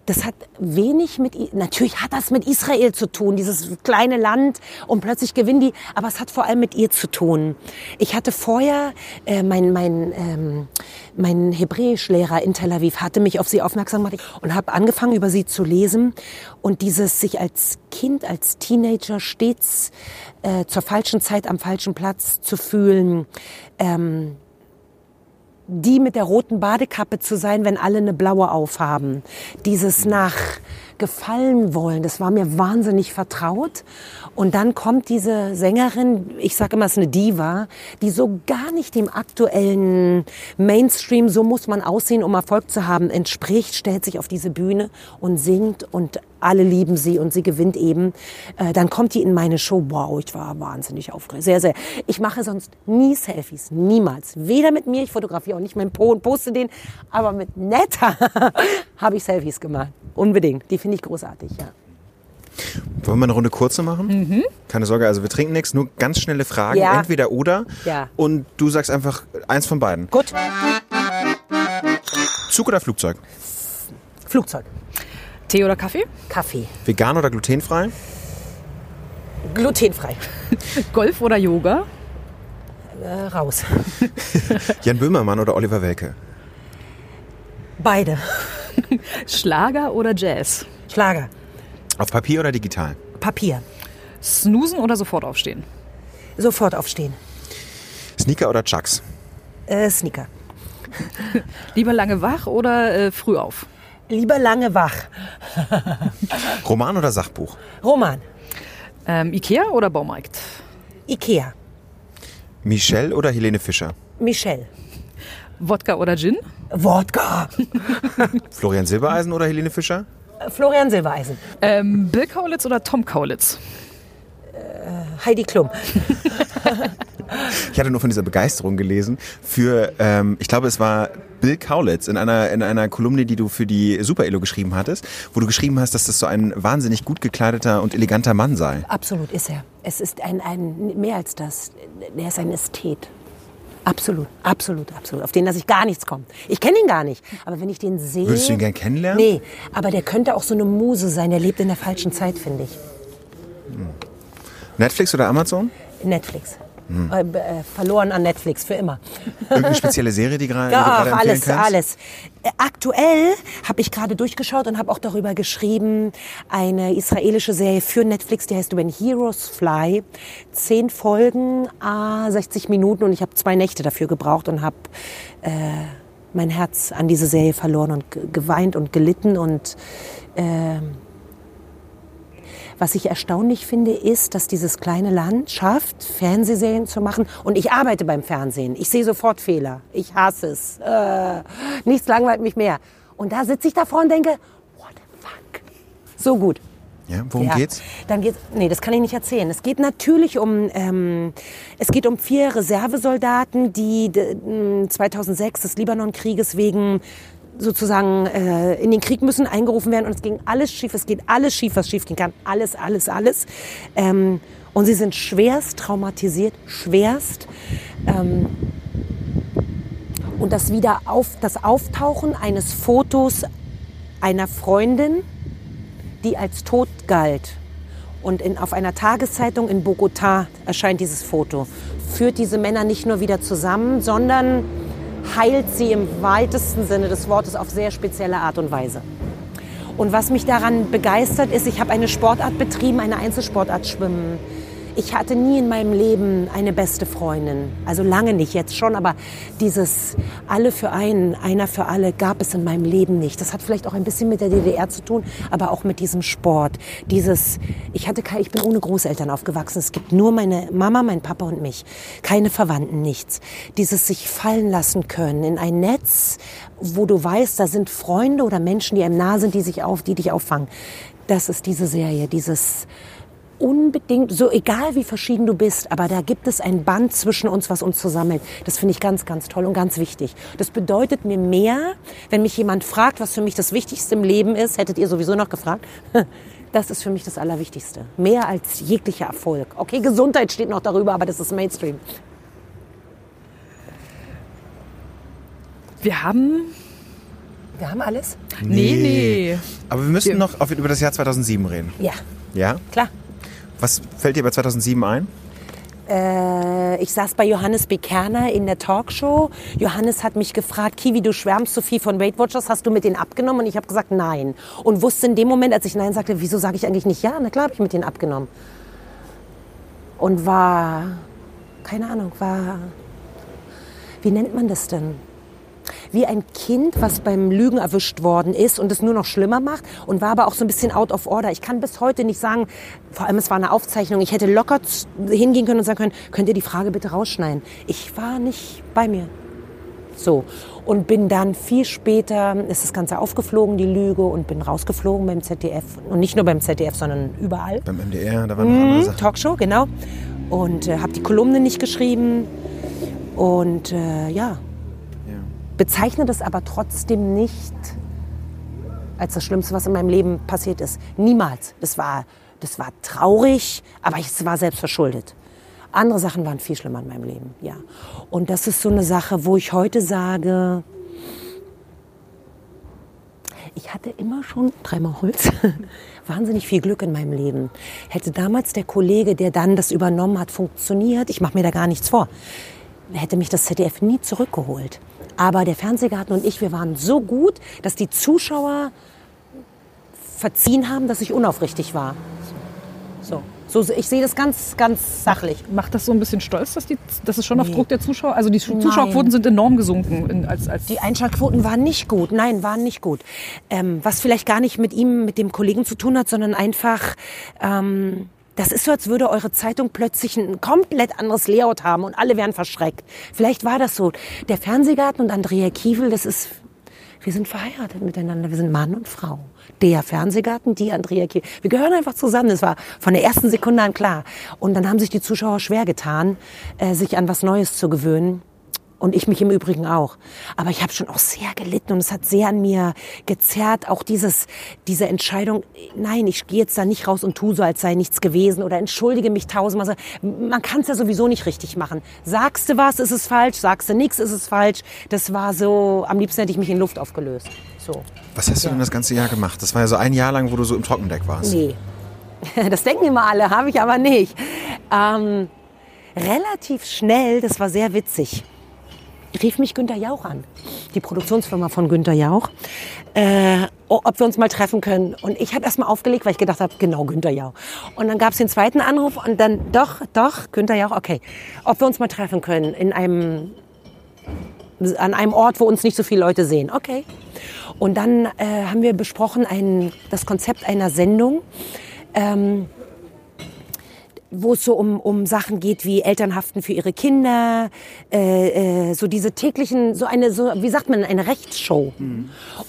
das hat wenig mit, natürlich hat das mit Israel zu tun, dieses kleine Land und plötzlich gewinnen die, aber es hat vor allem mit ihr zu tun. Ich hatte vorher, äh, mein, mein, ähm, mein Hebräischlehrer in Tel Aviv hatte mich auf sie aufmerksam gemacht und habe angefangen über sie zu lesen und dieses sich als Kind, als Teenager stets äh, zur falschen Zeit am falschen Platz zu fühlen, ähm, die mit der roten Badekappe zu sein, wenn alle eine blaue aufhaben. Dieses nach gefallen wollen, das war mir wahnsinnig vertraut. Und dann kommt diese Sängerin, ich sage immer, es ist eine Diva, die so gar nicht dem aktuellen Mainstream, so muss man aussehen, um Erfolg zu haben, entspricht, stellt sich auf diese Bühne und singt und alle lieben sie und sie gewinnt eben. Äh, dann kommt die in meine Show. Wow, ich war wahnsinnig aufgeregt. Sehr, sehr. Ich mache sonst nie Selfies. Niemals. Weder mit mir, ich fotografiere auch nicht meinen Po und poste den, aber mit Netta *laughs* habe ich Selfies gemacht. Unbedingt. Die finde ich großartig, ja. Wollen wir mal eine Runde kurze machen? Keine Sorge, also wir trinken nichts, nur ganz schnelle Fragen, Ja. entweder oder. Ja. Und du sagst einfach eins von beiden. Gut. Zug oder Flugzeug? Flugzeug. Tee oder Kaffee? Kaffee. Vegan oder glutenfrei? Glutenfrei. *laughs* Golf oder Yoga? Äh, raus. *laughs* Jan Böhmermann oder Oliver Welke? Beide. Schlager oder Jazz? Schlager. Auf Papier oder digital? Papier. Snoosen oder sofort aufstehen? Sofort aufstehen. Sneaker oder Chucks? Äh, Sneaker. *laughs* Lieber lange wach oder äh, früh auf? Lieber lange wach. *laughs* Roman oder Sachbuch? Roman. Ähm, Ikea oder Baumarkt? Ikea. Michelle oder Helene Fischer? Michelle. Wodka oder Gin? Wodka. Florian Silbereisen oder Helene Fischer? Florian Silbereisen. Ähm, Bill Kaulitz oder Tom Kaulitz? Heidi Klum. *laughs* Ich hatte nur von dieser Begeisterung gelesen für, ähm, ich glaube, es war Bill Kaulitz in einer, in einer Kolumne, die du für die Super Elo geschrieben hattest, wo du geschrieben hast, dass das so ein wahnsinnig gut gekleideter und eleganter Mann sei. Absolut ist er. Es ist ein, ein mehr als das. Er ist ein Ästhet. Absolut, absolut, absolut. Auf den lasse ich gar nichts kommen. Ich kenne ihn gar nicht. Aber wenn ich den sehe. Würdest du ihn gern kennenlernen? Nee, aber der könnte auch so eine Muse sein. Der lebt in der falschen Zeit, finde ich. Netflix oder Amazon? Netflix. Äh, äh, verloren an Netflix für immer. Irgendeine spezielle Serie, die gerade Ja, ach, alles, kannst? alles. Äh, Aktuell habe ich gerade durchgeschaut und habe auch darüber geschrieben, eine israelische Serie für Netflix, die heißt When Heroes Fly. Zehn Folgen, ah, 60 Minuten und ich habe zwei Nächte dafür gebraucht und habe äh, mein Herz an diese Serie verloren und ge- geweint und gelitten und ähm, was ich erstaunlich finde, ist, dass dieses kleine Land schafft, Fernsehserien zu machen. Und ich arbeite beim Fernsehen. Ich sehe sofort Fehler. Ich hasse es. Äh, nichts langweilt mich mehr. Und da sitze ich davor und denke, what the fuck? So gut. Ja, worum Ja. geht's? Dann geht's. Nee, das kann ich nicht erzählen. Es geht natürlich um. Ähm, es geht um vier Reservesoldaten, die d- m, 2006 des Libanon-Krieges wegen sozusagen äh, in den Krieg müssen, eingerufen werden und es ging alles schief, es geht alles schief, was schief gehen kann, alles, alles, alles. Ähm, und sie sind schwerst traumatisiert, schwerst. Ähm, und das wieder auf, das Auftauchen eines Fotos einer Freundin, die als tot galt. Und in, auf einer Tageszeitung in Bogotá erscheint dieses Foto. Führt diese Männer nicht nur wieder zusammen, sondern heilt sie im weitesten Sinne des Wortes auf sehr spezielle Art und Weise. Und was mich daran begeistert ist, ich habe eine Sportart betrieben, eine Einzelsportart Schwimmen. Ich hatte nie in meinem Leben eine beste Freundin. Also lange nicht, jetzt schon, aber dieses alle für einen, einer für alle gab es in meinem Leben nicht. Das hat vielleicht auch ein bisschen mit der DDR zu tun, aber auch mit diesem Sport. Dieses, ich hatte ich bin ohne Großeltern aufgewachsen. Es gibt nur meine Mama, mein Papa und mich. Keine Verwandten, nichts. Dieses sich fallen lassen können in ein Netz, wo du weißt, da sind Freunde oder Menschen, die einem nah sind, die sich auf, die dich auffangen. Das ist diese Serie, dieses, unbedingt, so egal wie verschieden du bist, aber da gibt es ein Band zwischen uns, was uns zusammenhält. Das finde ich ganz, ganz toll und ganz wichtig. Das bedeutet mir mehr, wenn mich jemand fragt, was für mich das Wichtigste im Leben ist, hättet ihr sowieso noch gefragt. *laughs* Das ist für mich das Allerwichtigste. Mehr als jeglicher Erfolg. Okay, Gesundheit steht noch darüber, aber das ist Mainstream. Wir haben. Wir haben alles? Nee, nee. Aber wir müssen Wir- noch auf, über das Jahr 2007 reden. Ja, Ja? klar. Was fällt dir bei 2007 ein? Äh, ich saß bei Johannes B. Kerner in der Talkshow. Johannes hat mich gefragt, Kiwi, du schwärmst so viel von Weight Watchers, hast du mit denen abgenommen? Und ich habe gesagt, nein. Und wusste in dem Moment, als ich nein sagte, wieso sage ich eigentlich nicht ja? Na klar habe ich mit denen abgenommen. Und war, keine Ahnung, war, wie nennt man das denn? Wie ein Kind, was beim Lügen erwischt worden ist und es nur noch schlimmer macht und war aber auch so ein bisschen out of order. Ich kann bis heute nicht sagen, vor allem es war eine Aufzeichnung, ich hätte locker hingehen können und sagen können, könnt ihr die Frage bitte rausschneiden. Ich war nicht bei mir. So. Und bin dann viel später, ist das Ganze aufgeflogen, die Lüge, und bin rausgeflogen beim ZDF. Und nicht nur beim ZDF, sondern überall. Beim MDR, da waren noch andere Mhm, Sachen. Talkshow, genau. Und äh, habe die Kolumne nicht geschrieben. Und äh, ja, bezeichne das aber trotzdem nicht als das Schlimmste, was in meinem Leben passiert ist. Niemals. Das war, das war traurig, aber es war selbst verschuldet. Andere Sachen waren viel schlimmer in meinem Leben, ja. Und das ist so eine Sache, wo ich heute sage, ich hatte immer schon, dreimal Holz, *laughs* wahnsinnig viel Glück in meinem Leben. Hätte damals der Kollege, der dann das übernommen hat, funktioniert, ich mache mir da gar nichts vor, hätte mich das ZDF nie zurückgeholt. Aber der Fernsehgarten und ich, wir waren so gut, dass die Zuschauer verziehen haben, dass ich unaufrichtig war. So. So, ich sehe das ganz, ganz sachlich. Macht das so ein bisschen stolz, dass, die, dass es schon auf Nee. Druck der Zuschauer, also die Nein. Zuschauerquoten sind enorm gesunken in, als, als Die Einschaltquoten waren nicht gut. Nein, waren nicht gut. Ähm, was vielleicht gar nicht mit ihm, mit dem Kollegen zu tun hat, sondern einfach, ähm, das ist so, als würde eure Zeitung plötzlich ein komplett anderes Layout haben und alle wären verschreckt. Vielleicht war das so. Der Fernsehgarten und Andrea Kiewel, das ist, wir sind verheiratet miteinander. Wir sind Mann und Frau. Der Fernsehgarten, die Andrea Kiewel. Wir gehören einfach zusammen. Das war von der ersten Sekunde an klar. Und dann haben sich die Zuschauer schwer getan, äh, sich an was Neues zu gewöhnen. Und ich mich im Übrigen auch. Aber ich habe schon auch sehr gelitten und es hat sehr an mir gezerrt. Auch dieses, diese Entscheidung, nein, ich gehe jetzt da nicht raus und tu so, als sei nichts gewesen oder entschuldige mich tausendmal. Man kann es ja sowieso nicht richtig machen. Sagst du was, ist es falsch. Sagst du nichts, ist es falsch. Das war so, am liebsten hätte ich mich in Luft aufgelöst. So. Was hast du denn das ganze Jahr gemacht? Das war ja so ein Jahr lang, wo du so im Trockendeck warst. Nee. *laughs* Das denken immer alle, habe ich aber nicht. Ähm, relativ schnell, das war sehr witzig, rief mich Günter Jauch an, die Produktionsfirma von Günter Jauch, äh, ob wir uns mal treffen können. Und ich habe erst mal aufgelegt, weil ich gedacht habe, genau, Günter Jauch. Und dann gab es den zweiten Anruf und dann, doch, doch, Günter Jauch, okay, ob wir uns mal treffen können in einem an einem Ort, wo uns nicht so viele Leute sehen. Okay. Und dann äh, haben wir besprochen ein, das Konzept einer Sendung, ähm, wo es so um, um Sachen geht wie Elternhaften für ihre Kinder, äh, äh, so diese täglichen, so eine, so, wie sagt man, eine Rechtsshow.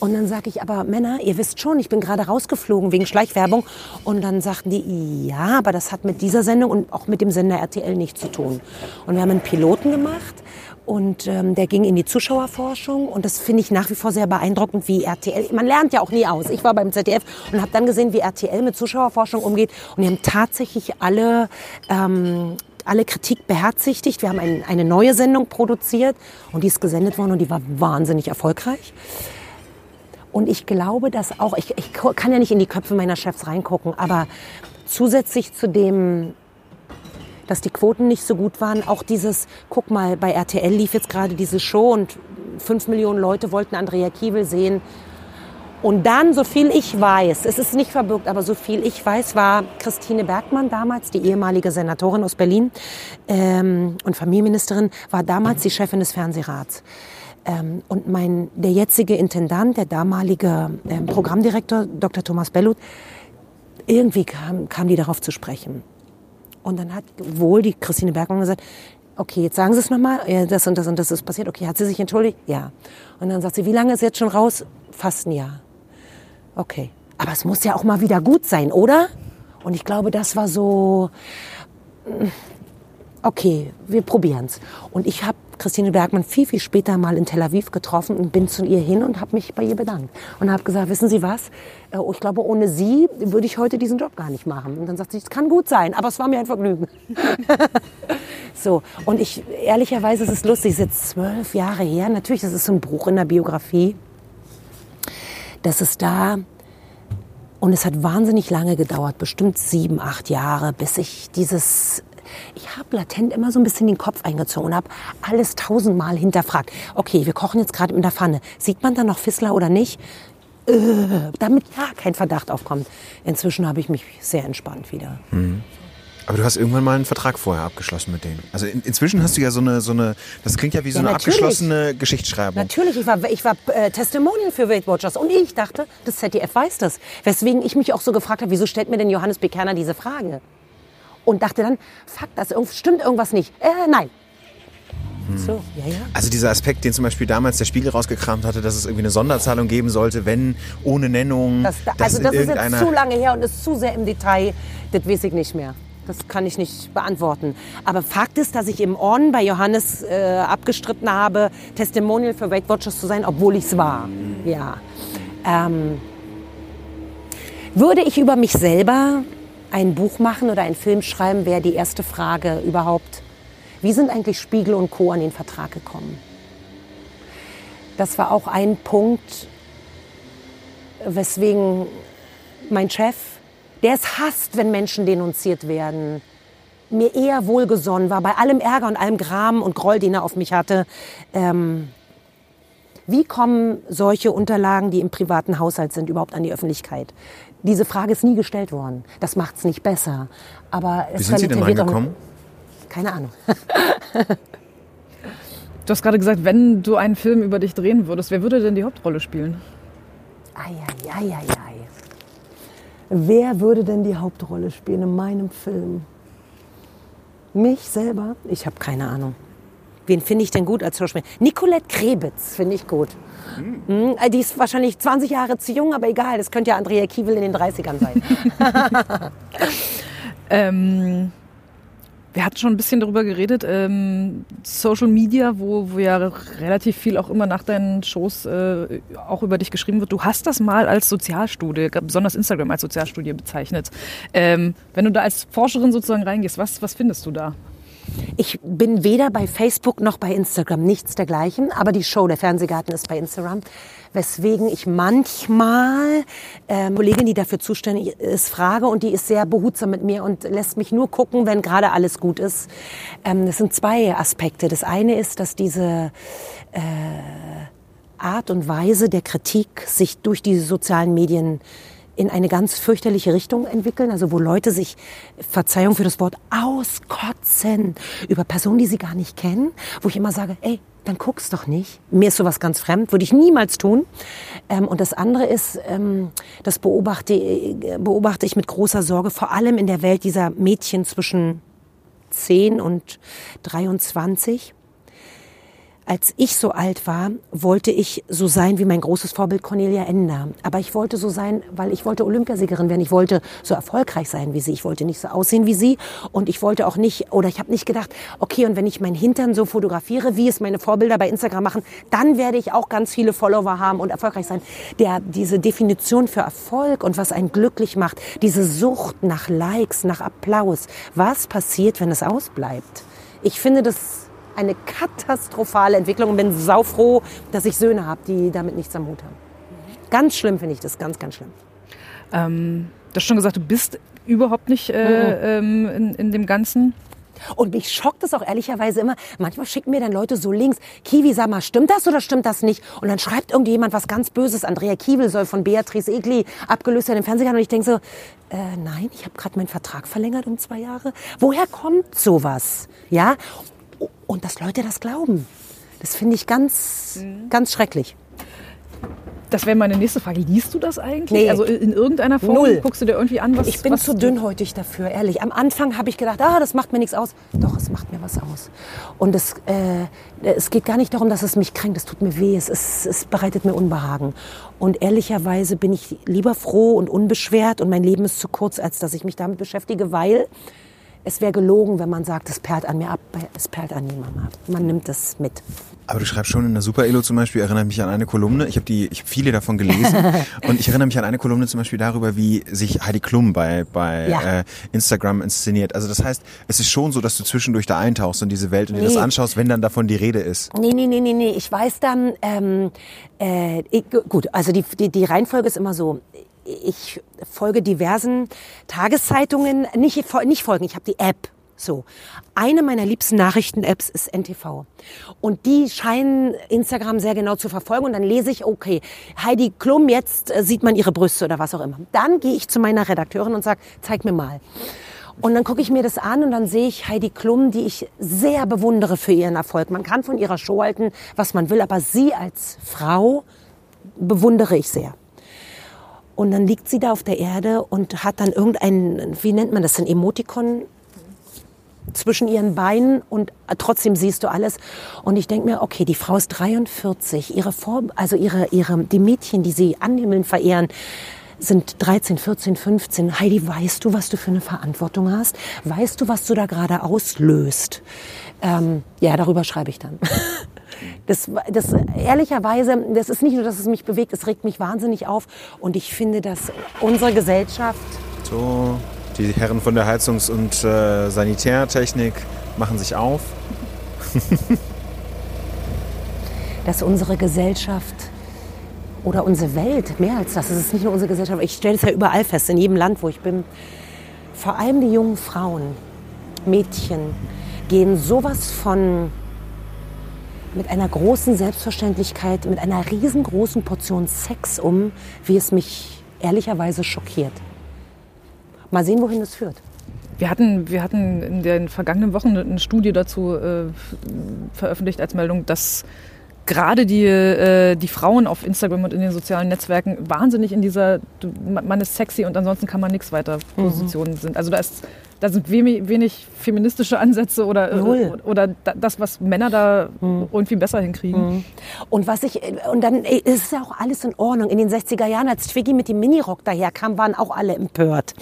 Und dann sage ich, aber Männer, ihr wisst schon, ich bin gerade rausgeflogen wegen Schleichwerbung. Und dann sagten die, ja, aber das hat mit dieser Sendung und auch mit dem Sender RTL nichts zu tun. Und wir haben einen Piloten gemacht und ähm, der ging in die Zuschauerforschung und das finde ich nach wie vor sehr beeindruckend, wie RTL, man lernt ja auch nie aus. Ich war beim ZDF und habe dann gesehen, wie RTL mit Zuschauerforschung umgeht und die haben tatsächlich alle, ähm, alle Kritik beherzigt. Wir haben ein, eine neue Sendung produziert und die ist gesendet worden und die war wahnsinnig erfolgreich. Und ich glaube, dass auch, ich, ich kann ja nicht in die Köpfe meiner Chefs reingucken, aber zusätzlich zu dem dass die Quoten nicht so gut waren. Auch dieses, guck mal, bei RTL lief jetzt gerade diese Show und fünf Millionen Leute wollten Andrea Kiewel sehen. Und dann, so viel ich weiß, es ist nicht verbürgt, aber so viel ich weiß, war Christine Bergmann damals, die ehemalige Senatorin aus Berlin ähm, und Familienministerin, war damals die Chefin des Fernsehrats. Ähm, und mein, der jetzige Intendant, der damalige ähm, Programmdirektor, Dr. Thomas Bellut, irgendwie kam, kam die darauf zu sprechen. Und dann hat wohl die Christine Bergmann gesagt, okay, jetzt sagen Sie es nochmal, das und das und das ist passiert. Okay, hat sie sich entschuldigt? Ja. Und dann sagt sie, wie lange ist jetzt schon raus? Fast ein Jahr. Okay. Aber es muss ja auch mal wieder gut sein, oder? Und ich glaube, das war so, okay, wir probieren's. Und ich habe Christine Bergmann viel, viel später mal in Tel Aviv getroffen und bin zu ihr hin und habe mich bei ihr bedankt. Und habe gesagt, wissen Sie was, Äh, ich glaube, ohne Sie würde ich heute diesen Job gar nicht machen. Und dann sagt sie, es kann gut sein, aber es war mir ein Vergnügen. *laughs* so, und ich, ehrlicherweise ist es lustig, es ist jetzt zwölf Jahre her. Natürlich, das ist so ein Bruch in der Biografie. dass es da und es hat wahnsinnig lange gedauert, bestimmt sieben, acht Jahre, bis ich dieses. Ich habe latent immer so ein bisschen den Kopf eingezogen und habe alles tausendmal hinterfragt. Okay, wir kochen jetzt gerade in der Pfanne. Sieht man da noch Fissler oder nicht? Äh, damit ja kein Verdacht aufkommt. Inzwischen habe ich mich sehr entspannt wieder. Aber du hast irgendwann mal einen Vertrag vorher abgeschlossen mit denen. Also in, inzwischen hast du ja so eine, so eine, das klingt ja wie so Ja, eine natürlich. abgeschlossene Geschichtsschreibung. Natürlich, ich war, ich war äh, Testimonial für Weight Watchers und ich dachte, das ZDF weiß das. Weswegen ich mich auch so gefragt habe, wieso stellt mir denn Johannes B. Kerner diese Frage? Und dachte dann, fuck, das stimmt irgendwas nicht. Äh, nein. So, ja, ja. Also dieser Aspekt, den zum Beispiel damals der Spiegel rausgekramt hatte, dass es irgendwie eine Sonderzahlung geben sollte, wenn ohne Nennung. Das, dass also das ist jetzt zu lange her und ist zu sehr im Detail. Das weiß ich nicht mehr. Das kann ich nicht beantworten. Aber Fakt ist, dass ich im On bei Johannes äh, abgestritten habe, Testimonial für Weight Watchers zu sein, obwohl ich es war. Ja. Ähm, würde ich über mich selber ein Buch machen oder einen Film schreiben, wäre die erste Frage überhaupt, wie sind eigentlich Spiegel und Co. an den Vertrag gekommen? Das war auch ein Punkt, weswegen mein Chef, der es hasst, wenn Menschen denunziert werden, mir eher wohlgesonnen war, bei allem Ärger und allem Gram und Groll, den er auf mich hatte, ähm, Wie kommen solche Unterlagen, die im privaten Haushalt sind, überhaupt an die Öffentlichkeit? Diese Frage ist nie gestellt worden. Das macht es nicht besser. Aber Wie es sind Sie denn relativiert auch- reingekommen? Keine Ahnung. *laughs* Du hast gerade gesagt, wenn du einen Film über dich drehen würdest, wer würde denn die Hauptrolle spielen? Eieieiei. Wer würde denn die Hauptrolle spielen in meinem Film? Mich selber? Ich habe keine Ahnung. Wen finde ich denn gut als Schauspieler? Nicolette Krebitz finde ich gut. Mhm, Die ist wahrscheinlich 20 Jahre zu jung, aber egal. Das könnte ja Andrea Kiewel in den 30ern sein. *laughs* Ähm, wir hatten schon ein bisschen darüber geredet, ähm, Social Media, wo, wo ja relativ viel auch immer nach deinen Shows äh, auch über dich geschrieben wird. Du hast das mal als Sozialstudie, besonders Instagram als Sozialstudie bezeichnet. Ähm, wenn du da als Forscherin sozusagen reingehst, was, was findest du da? Ich bin weder bei Facebook noch bei Instagram, nichts dergleichen. Aber die Show, der Fernsehgarten, ist bei Instagram. Weswegen ich manchmal ähm, Kollegin, die dafür zuständig ist, frage und die ist sehr behutsam mit mir und lässt mich nur gucken, wenn gerade alles gut ist. Ähm, das sind zwei Aspekte. Das eine ist, dass diese äh, Art und Weise der Kritik sich durch diese sozialen Medien in eine ganz fürchterliche Richtung entwickeln, also wo Leute sich, Verzeihung für das Wort, auskotzen über Personen, die sie gar nicht kennen, wo ich immer sage, ey, dann guck's doch nicht. Mir ist sowas ganz fremd, würde ich niemals tun. Ähm, und das andere ist, ähm, das beobachte, äh, beobachte ich mit großer Sorge, vor allem in der Welt dieser Mädchen zwischen 10 und 23. Als ich so alt war, wollte ich so sein wie mein großes Vorbild Cornelia Ender. Aber ich wollte so sein, weil ich wollte Olympiasiegerin werden. Ich wollte so erfolgreich sein wie sie. Ich wollte nicht so aussehen wie sie. Und ich wollte auch nicht, oder ich habe nicht gedacht, okay, und wenn ich meinen Hintern so fotografiere, wie es meine Vorbilder bei Instagram machen, dann werde ich auch ganz viele Follower haben und erfolgreich sein. Der, diese Definition für Erfolg und was einen glücklich macht, diese Sucht nach Likes, nach Applaus. Was passiert, wenn es ausbleibt? Ich finde das eine katastrophale Entwicklung und bin saufroh, dass ich Söhne habe, die damit nichts am Hut haben. Ganz schlimm finde ich das, ganz, ganz schlimm. Ähm, du hast schon gesagt, du bist überhaupt nicht äh, ähm, in, in dem Ganzen. Und mich schockt es auch ehrlicherweise immer. Manchmal schicken mir dann Leute so Links. Kiwi, sag mal, stimmt das oder stimmt das nicht? Und dann schreibt irgendjemand was ganz Böses. Andrea Kiewel soll von Beatrice Egli abgelöst werden im Fernsehen. Und ich denke so, äh, nein, ich habe gerade meinen Vertrag verlängert um zwei Jahre. Woher kommt sowas? Ja? Und dass Leute das glauben. Das finde ich ganz, ganz schrecklich. Das wäre meine nächste Frage. Liest du das eigentlich? Nee. Also in irgendeiner Form Null. guckst du dir irgendwie an, was Ich bin was zu dünnhäutig dafür, ehrlich. Am Anfang habe ich gedacht, ah, das macht mir nichts aus. Doch, es macht mir was aus. Und es, äh, es geht gar nicht darum, dass es mich kränkt. Es tut mir weh. Es, es, es bereitet mir Unbehagen. Und ehrlicherweise bin ich lieber froh und unbeschwert und mein Leben ist zu kurz, als dass ich mich damit beschäftige, weil es wäre gelogen, wenn man sagt, es perlt an mir ab. Es perlt an niemandem ab. Man nimmt es mit. Aber du schreibst schon in der Super Elo zum Beispiel, erinnere mich an eine Kolumne, ich habe die, ich habe viele davon gelesen *laughs* und ich erinnere mich an eine Kolumne zum Beispiel darüber, wie sich Heidi Klum bei, bei Ja. äh, Instagram inszeniert. Also das heißt, es ist schon so, dass du zwischendurch da eintauchst in diese Welt und dir das Nee. anschaust, wenn dann davon die Rede ist. Nee, nee, nee, nee, nee. Ich weiß dann, ähm, äh, ich, gut, also die, die, die Reihenfolge ist immer so. Ich folge diversen Tageszeitungen, nicht, nicht folgen, ich habe die App. So. Eine meiner liebsten Nachrichten-Apps ist NTV. Und die scheinen Instagram sehr genau zu verfolgen. Und dann lese ich, okay, Heidi Klum, jetzt äh, sieht man ihre Brüste oder was auch immer. Dann gehe ich zu meiner Redakteurin und sage, zeig mir mal. Und dann gucke ich mir das an und dann sehe ich Heidi Klum, die ich sehr bewundere für ihren Erfolg. Man kann von ihrer Show halten, was man will, aber sie als Frau bewundere ich sehr. Und dann liegt sie da auf der Erde und hat dann irgendein, wie nennt man das, ein Emotikon zwischen ihren Beinen und trotzdem siehst du alles. Und ich denke mir, okay, die Frau ist 43, ihre Vor also ihre, ihre, die Mädchen, die sie anhimmeln, verehren, sind 13, 14, 15. Heidi, weißt du, was du für eine Verantwortung hast? Weißt du, was du da gerade auslöst? Ähm, ja, darüber schreibe ich dann. *laughs* Das, das ehrlicherweise, das ist nicht nur, dass es mich bewegt, es regt mich wahnsinnig auf. Und ich finde, dass unsere Gesellschaft So, die Herren von der Heizungs- und äh, Sanitärtechnik machen sich auf. *laughs* dass unsere Gesellschaft oder unsere Welt, mehr als das, es ist nicht nur unsere Gesellschaft, ich stelle es ja überall fest, in jedem Land, wo ich bin, vor allem die jungen Frauen, Mädchen, gehen sowas von mit einer großen Selbstverständlichkeit, mit einer riesengroßen Portion Sex um, wie es mich ehrlicherweise schockiert. Mal sehen, wohin es führt. Wir hatten, wir hatten in den vergangenen Wochen eine Studie dazu äh, veröffentlicht als Meldung, dass gerade die, äh, die Frauen auf Instagram und in den sozialen Netzwerken wahnsinnig in dieser, man ist sexy und ansonsten kann man nichts weiter Positionen sind. Also da, ist, da sind wenig, wenig feministische Ansätze oder, Null. äh, oder da- das, was Männer da irgendwie besser hinkriegen. Und was ich, und dann ey, es ist ja auch alles in Ordnung. In den 60er Jahren, als Twiggy mit dem Minirock daherkam, waren auch alle empört.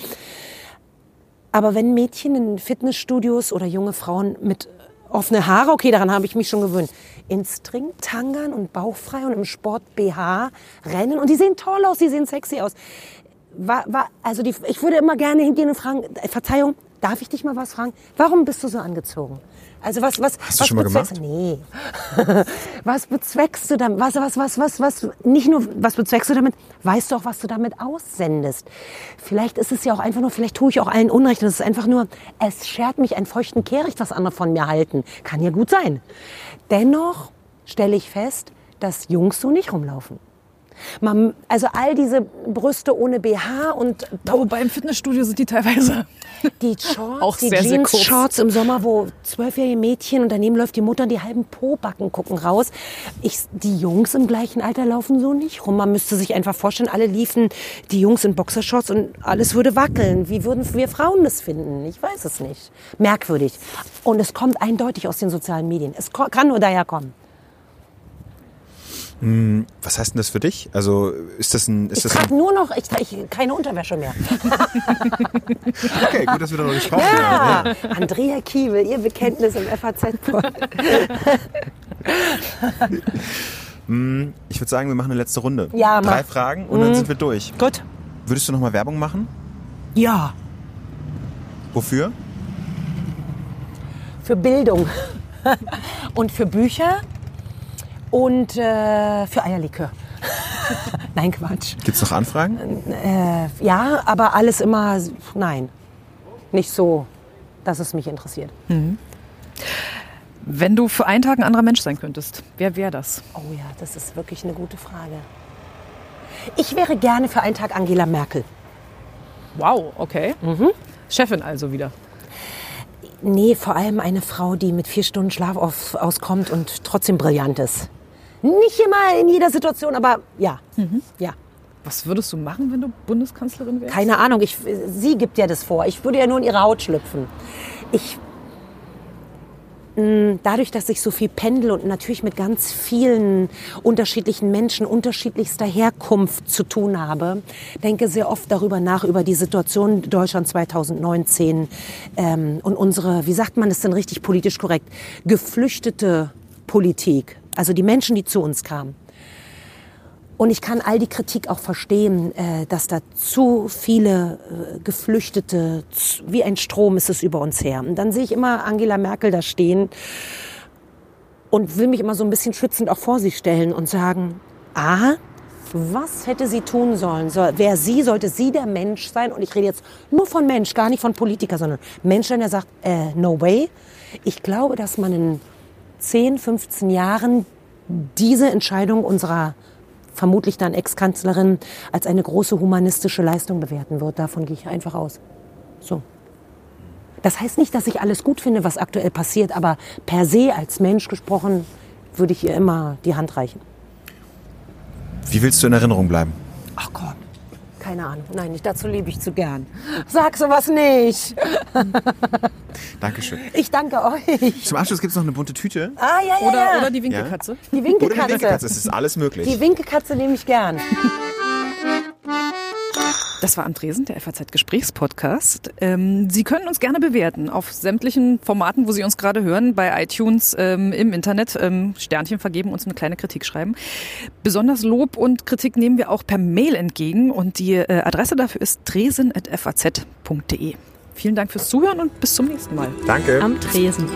Aber wenn Mädchen in Fitnessstudios oder junge Frauen mit offene Haare, okay, daran habe ich mich schon gewöhnt, in Stringtangern und bauchfrei und im Sport BH rennen und die sehen toll aus, die sehen sexy aus. War, war, also die, ich würde immer gerne hingehen und fragen, äh, Verzeihung, darf ich dich mal was fragen? Warum bist du so angezogen? Also was, was, Hast du was schon mal bezweckst- Nee. *laughs* was bezweckst du damit? Was, was, was, was, was, nicht nur, was bezweckst du damit? Weißt du auch, was du damit aussendest? Vielleicht ist es ja auch einfach nur, vielleicht tue ich auch allen Unrecht. Es ist einfach nur, es schert mich einen feuchten Kehricht, was andere von mir halten. Kann ja gut sein. Dennoch stelle ich fest, dass Jungs so nicht rumlaufen. Man, also all diese Brüste ohne BH und Wobei im Fitnessstudio sind die teilweise. *laughs* die Shorts, *laughs* Auch die. Jeans-Shorts im Sommer, wo zwölfjährige Mädchen und daneben läuft die Mutter und die halben Pobacken gucken raus. Ich, die Jungs im gleichen Alter laufen so nicht rum. Man müsste sich einfach vorstellen, alle liefen die Jungs in Boxershorts und alles würde wackeln. Wie würden wir Frauen das finden? Ich weiß es nicht. Merkwürdig. Und es kommt eindeutig aus den sozialen Medien. Es kann nur daher kommen. Was heißt denn das für dich? Also ist das ein... Ist Ich trage nur noch, ich trage keine Unterwäsche mehr. *laughs* okay, gut, dass wir darüber gesprochen Ja, haben. Andrea Kiewel, ihr Bekenntnis im FAZ-Pod. Ich würde sagen, wir machen eine letzte Runde. Ja, mach. Drei Fragen und dann sind wir durch. Gut. Würdest du noch mal Werbung machen? Ja. Wofür? für Bildung und für Bücher und äh, für Eierlikör. *laughs* nein, Quatsch. Gibt es noch Anfragen? Äh, ja, aber alles immer, nein, nicht so, dass es mich interessiert. Wenn du für einen Tag ein anderer Mensch sein könntest, wer wäre das? Oh ja, das ist wirklich eine gute Frage. Ich wäre gerne für einen Tag Angela Merkel. Wow, okay. Chefin also wieder. Nee, vor allem eine Frau, die mit vier Stunden Schlaf auf, auskommt und trotzdem brillant ist. Nicht immer in jeder Situation, aber ja. Ja. Was würdest du machen, wenn du Bundeskanzlerin wärst? Keine Ahnung, ich, sie gibt ja das vor. Ich würde ja nur in ihre Haut schlüpfen. Ich, mh, dadurch, dass ich so viel pendel und natürlich mit ganz vielen unterschiedlichen Menschen unterschiedlichster Herkunft zu tun habe, denke sehr oft darüber nach, über die Situation Deutschland 2019 ähm, und unsere, wie sagt man das denn richtig politisch korrekt, geflüchtete Politik. Also die Menschen, die zu uns kamen. Und ich kann all die Kritik auch verstehen, äh, dass da zu viele äh, Geflüchtete, wie ein Strom ist es über uns her. Und dann sehe ich immer Angela Merkel da stehen und will mich immer so ein bisschen schützend auch vor sie stellen und sagen, aha, was hätte sie tun sollen? So, wer sie, sollte sie der Mensch sein? Und ich rede jetzt nur von Mensch, gar nicht von Politiker, sondern Mensch, der sagt, äh, no way. Ich glaube, dass man in 10, 15 Jahren diese Entscheidung unserer vermutlich dann Ex-Kanzlerin als eine große humanistische Leistung bewerten wird. Davon gehe ich einfach aus. So. Das heißt nicht, dass ich alles gut finde, was aktuell passiert, aber per se als Mensch gesprochen würde ich ihr immer die Hand reichen. Wie willst du in Erinnerung bleiben? Ach komm, keine Ahnung. Nein, ich, dazu lebe ich zu gern. Sag sowas nicht. *laughs* Dankeschön. Ich danke euch. Zum Abschluss gibt es noch eine bunte Tüte. Ah, ja, ja, Oder, ja. oder die Winkelkatze? die Oder Winkekatze. eine Winkelkatze. Es ist alles möglich. Die Winkekatze nehme ich gern. *laughs* Das war am Tresen, der FAZ-Gesprächspodcast. Ähm, Sie können uns gerne bewerten auf sämtlichen Formaten, wo Sie uns gerade hören, bei iTunes, ähm, im Internet. Ähm, Sternchen vergeben, uns eine kleine Kritik schreiben. Besonders Lob und Kritik nehmen wir auch per Mail entgegen und die äh, Adresse dafür ist tresen.faz.de. Vielen Dank fürs Zuhören und bis zum nächsten Mal. Danke. Am Tresen.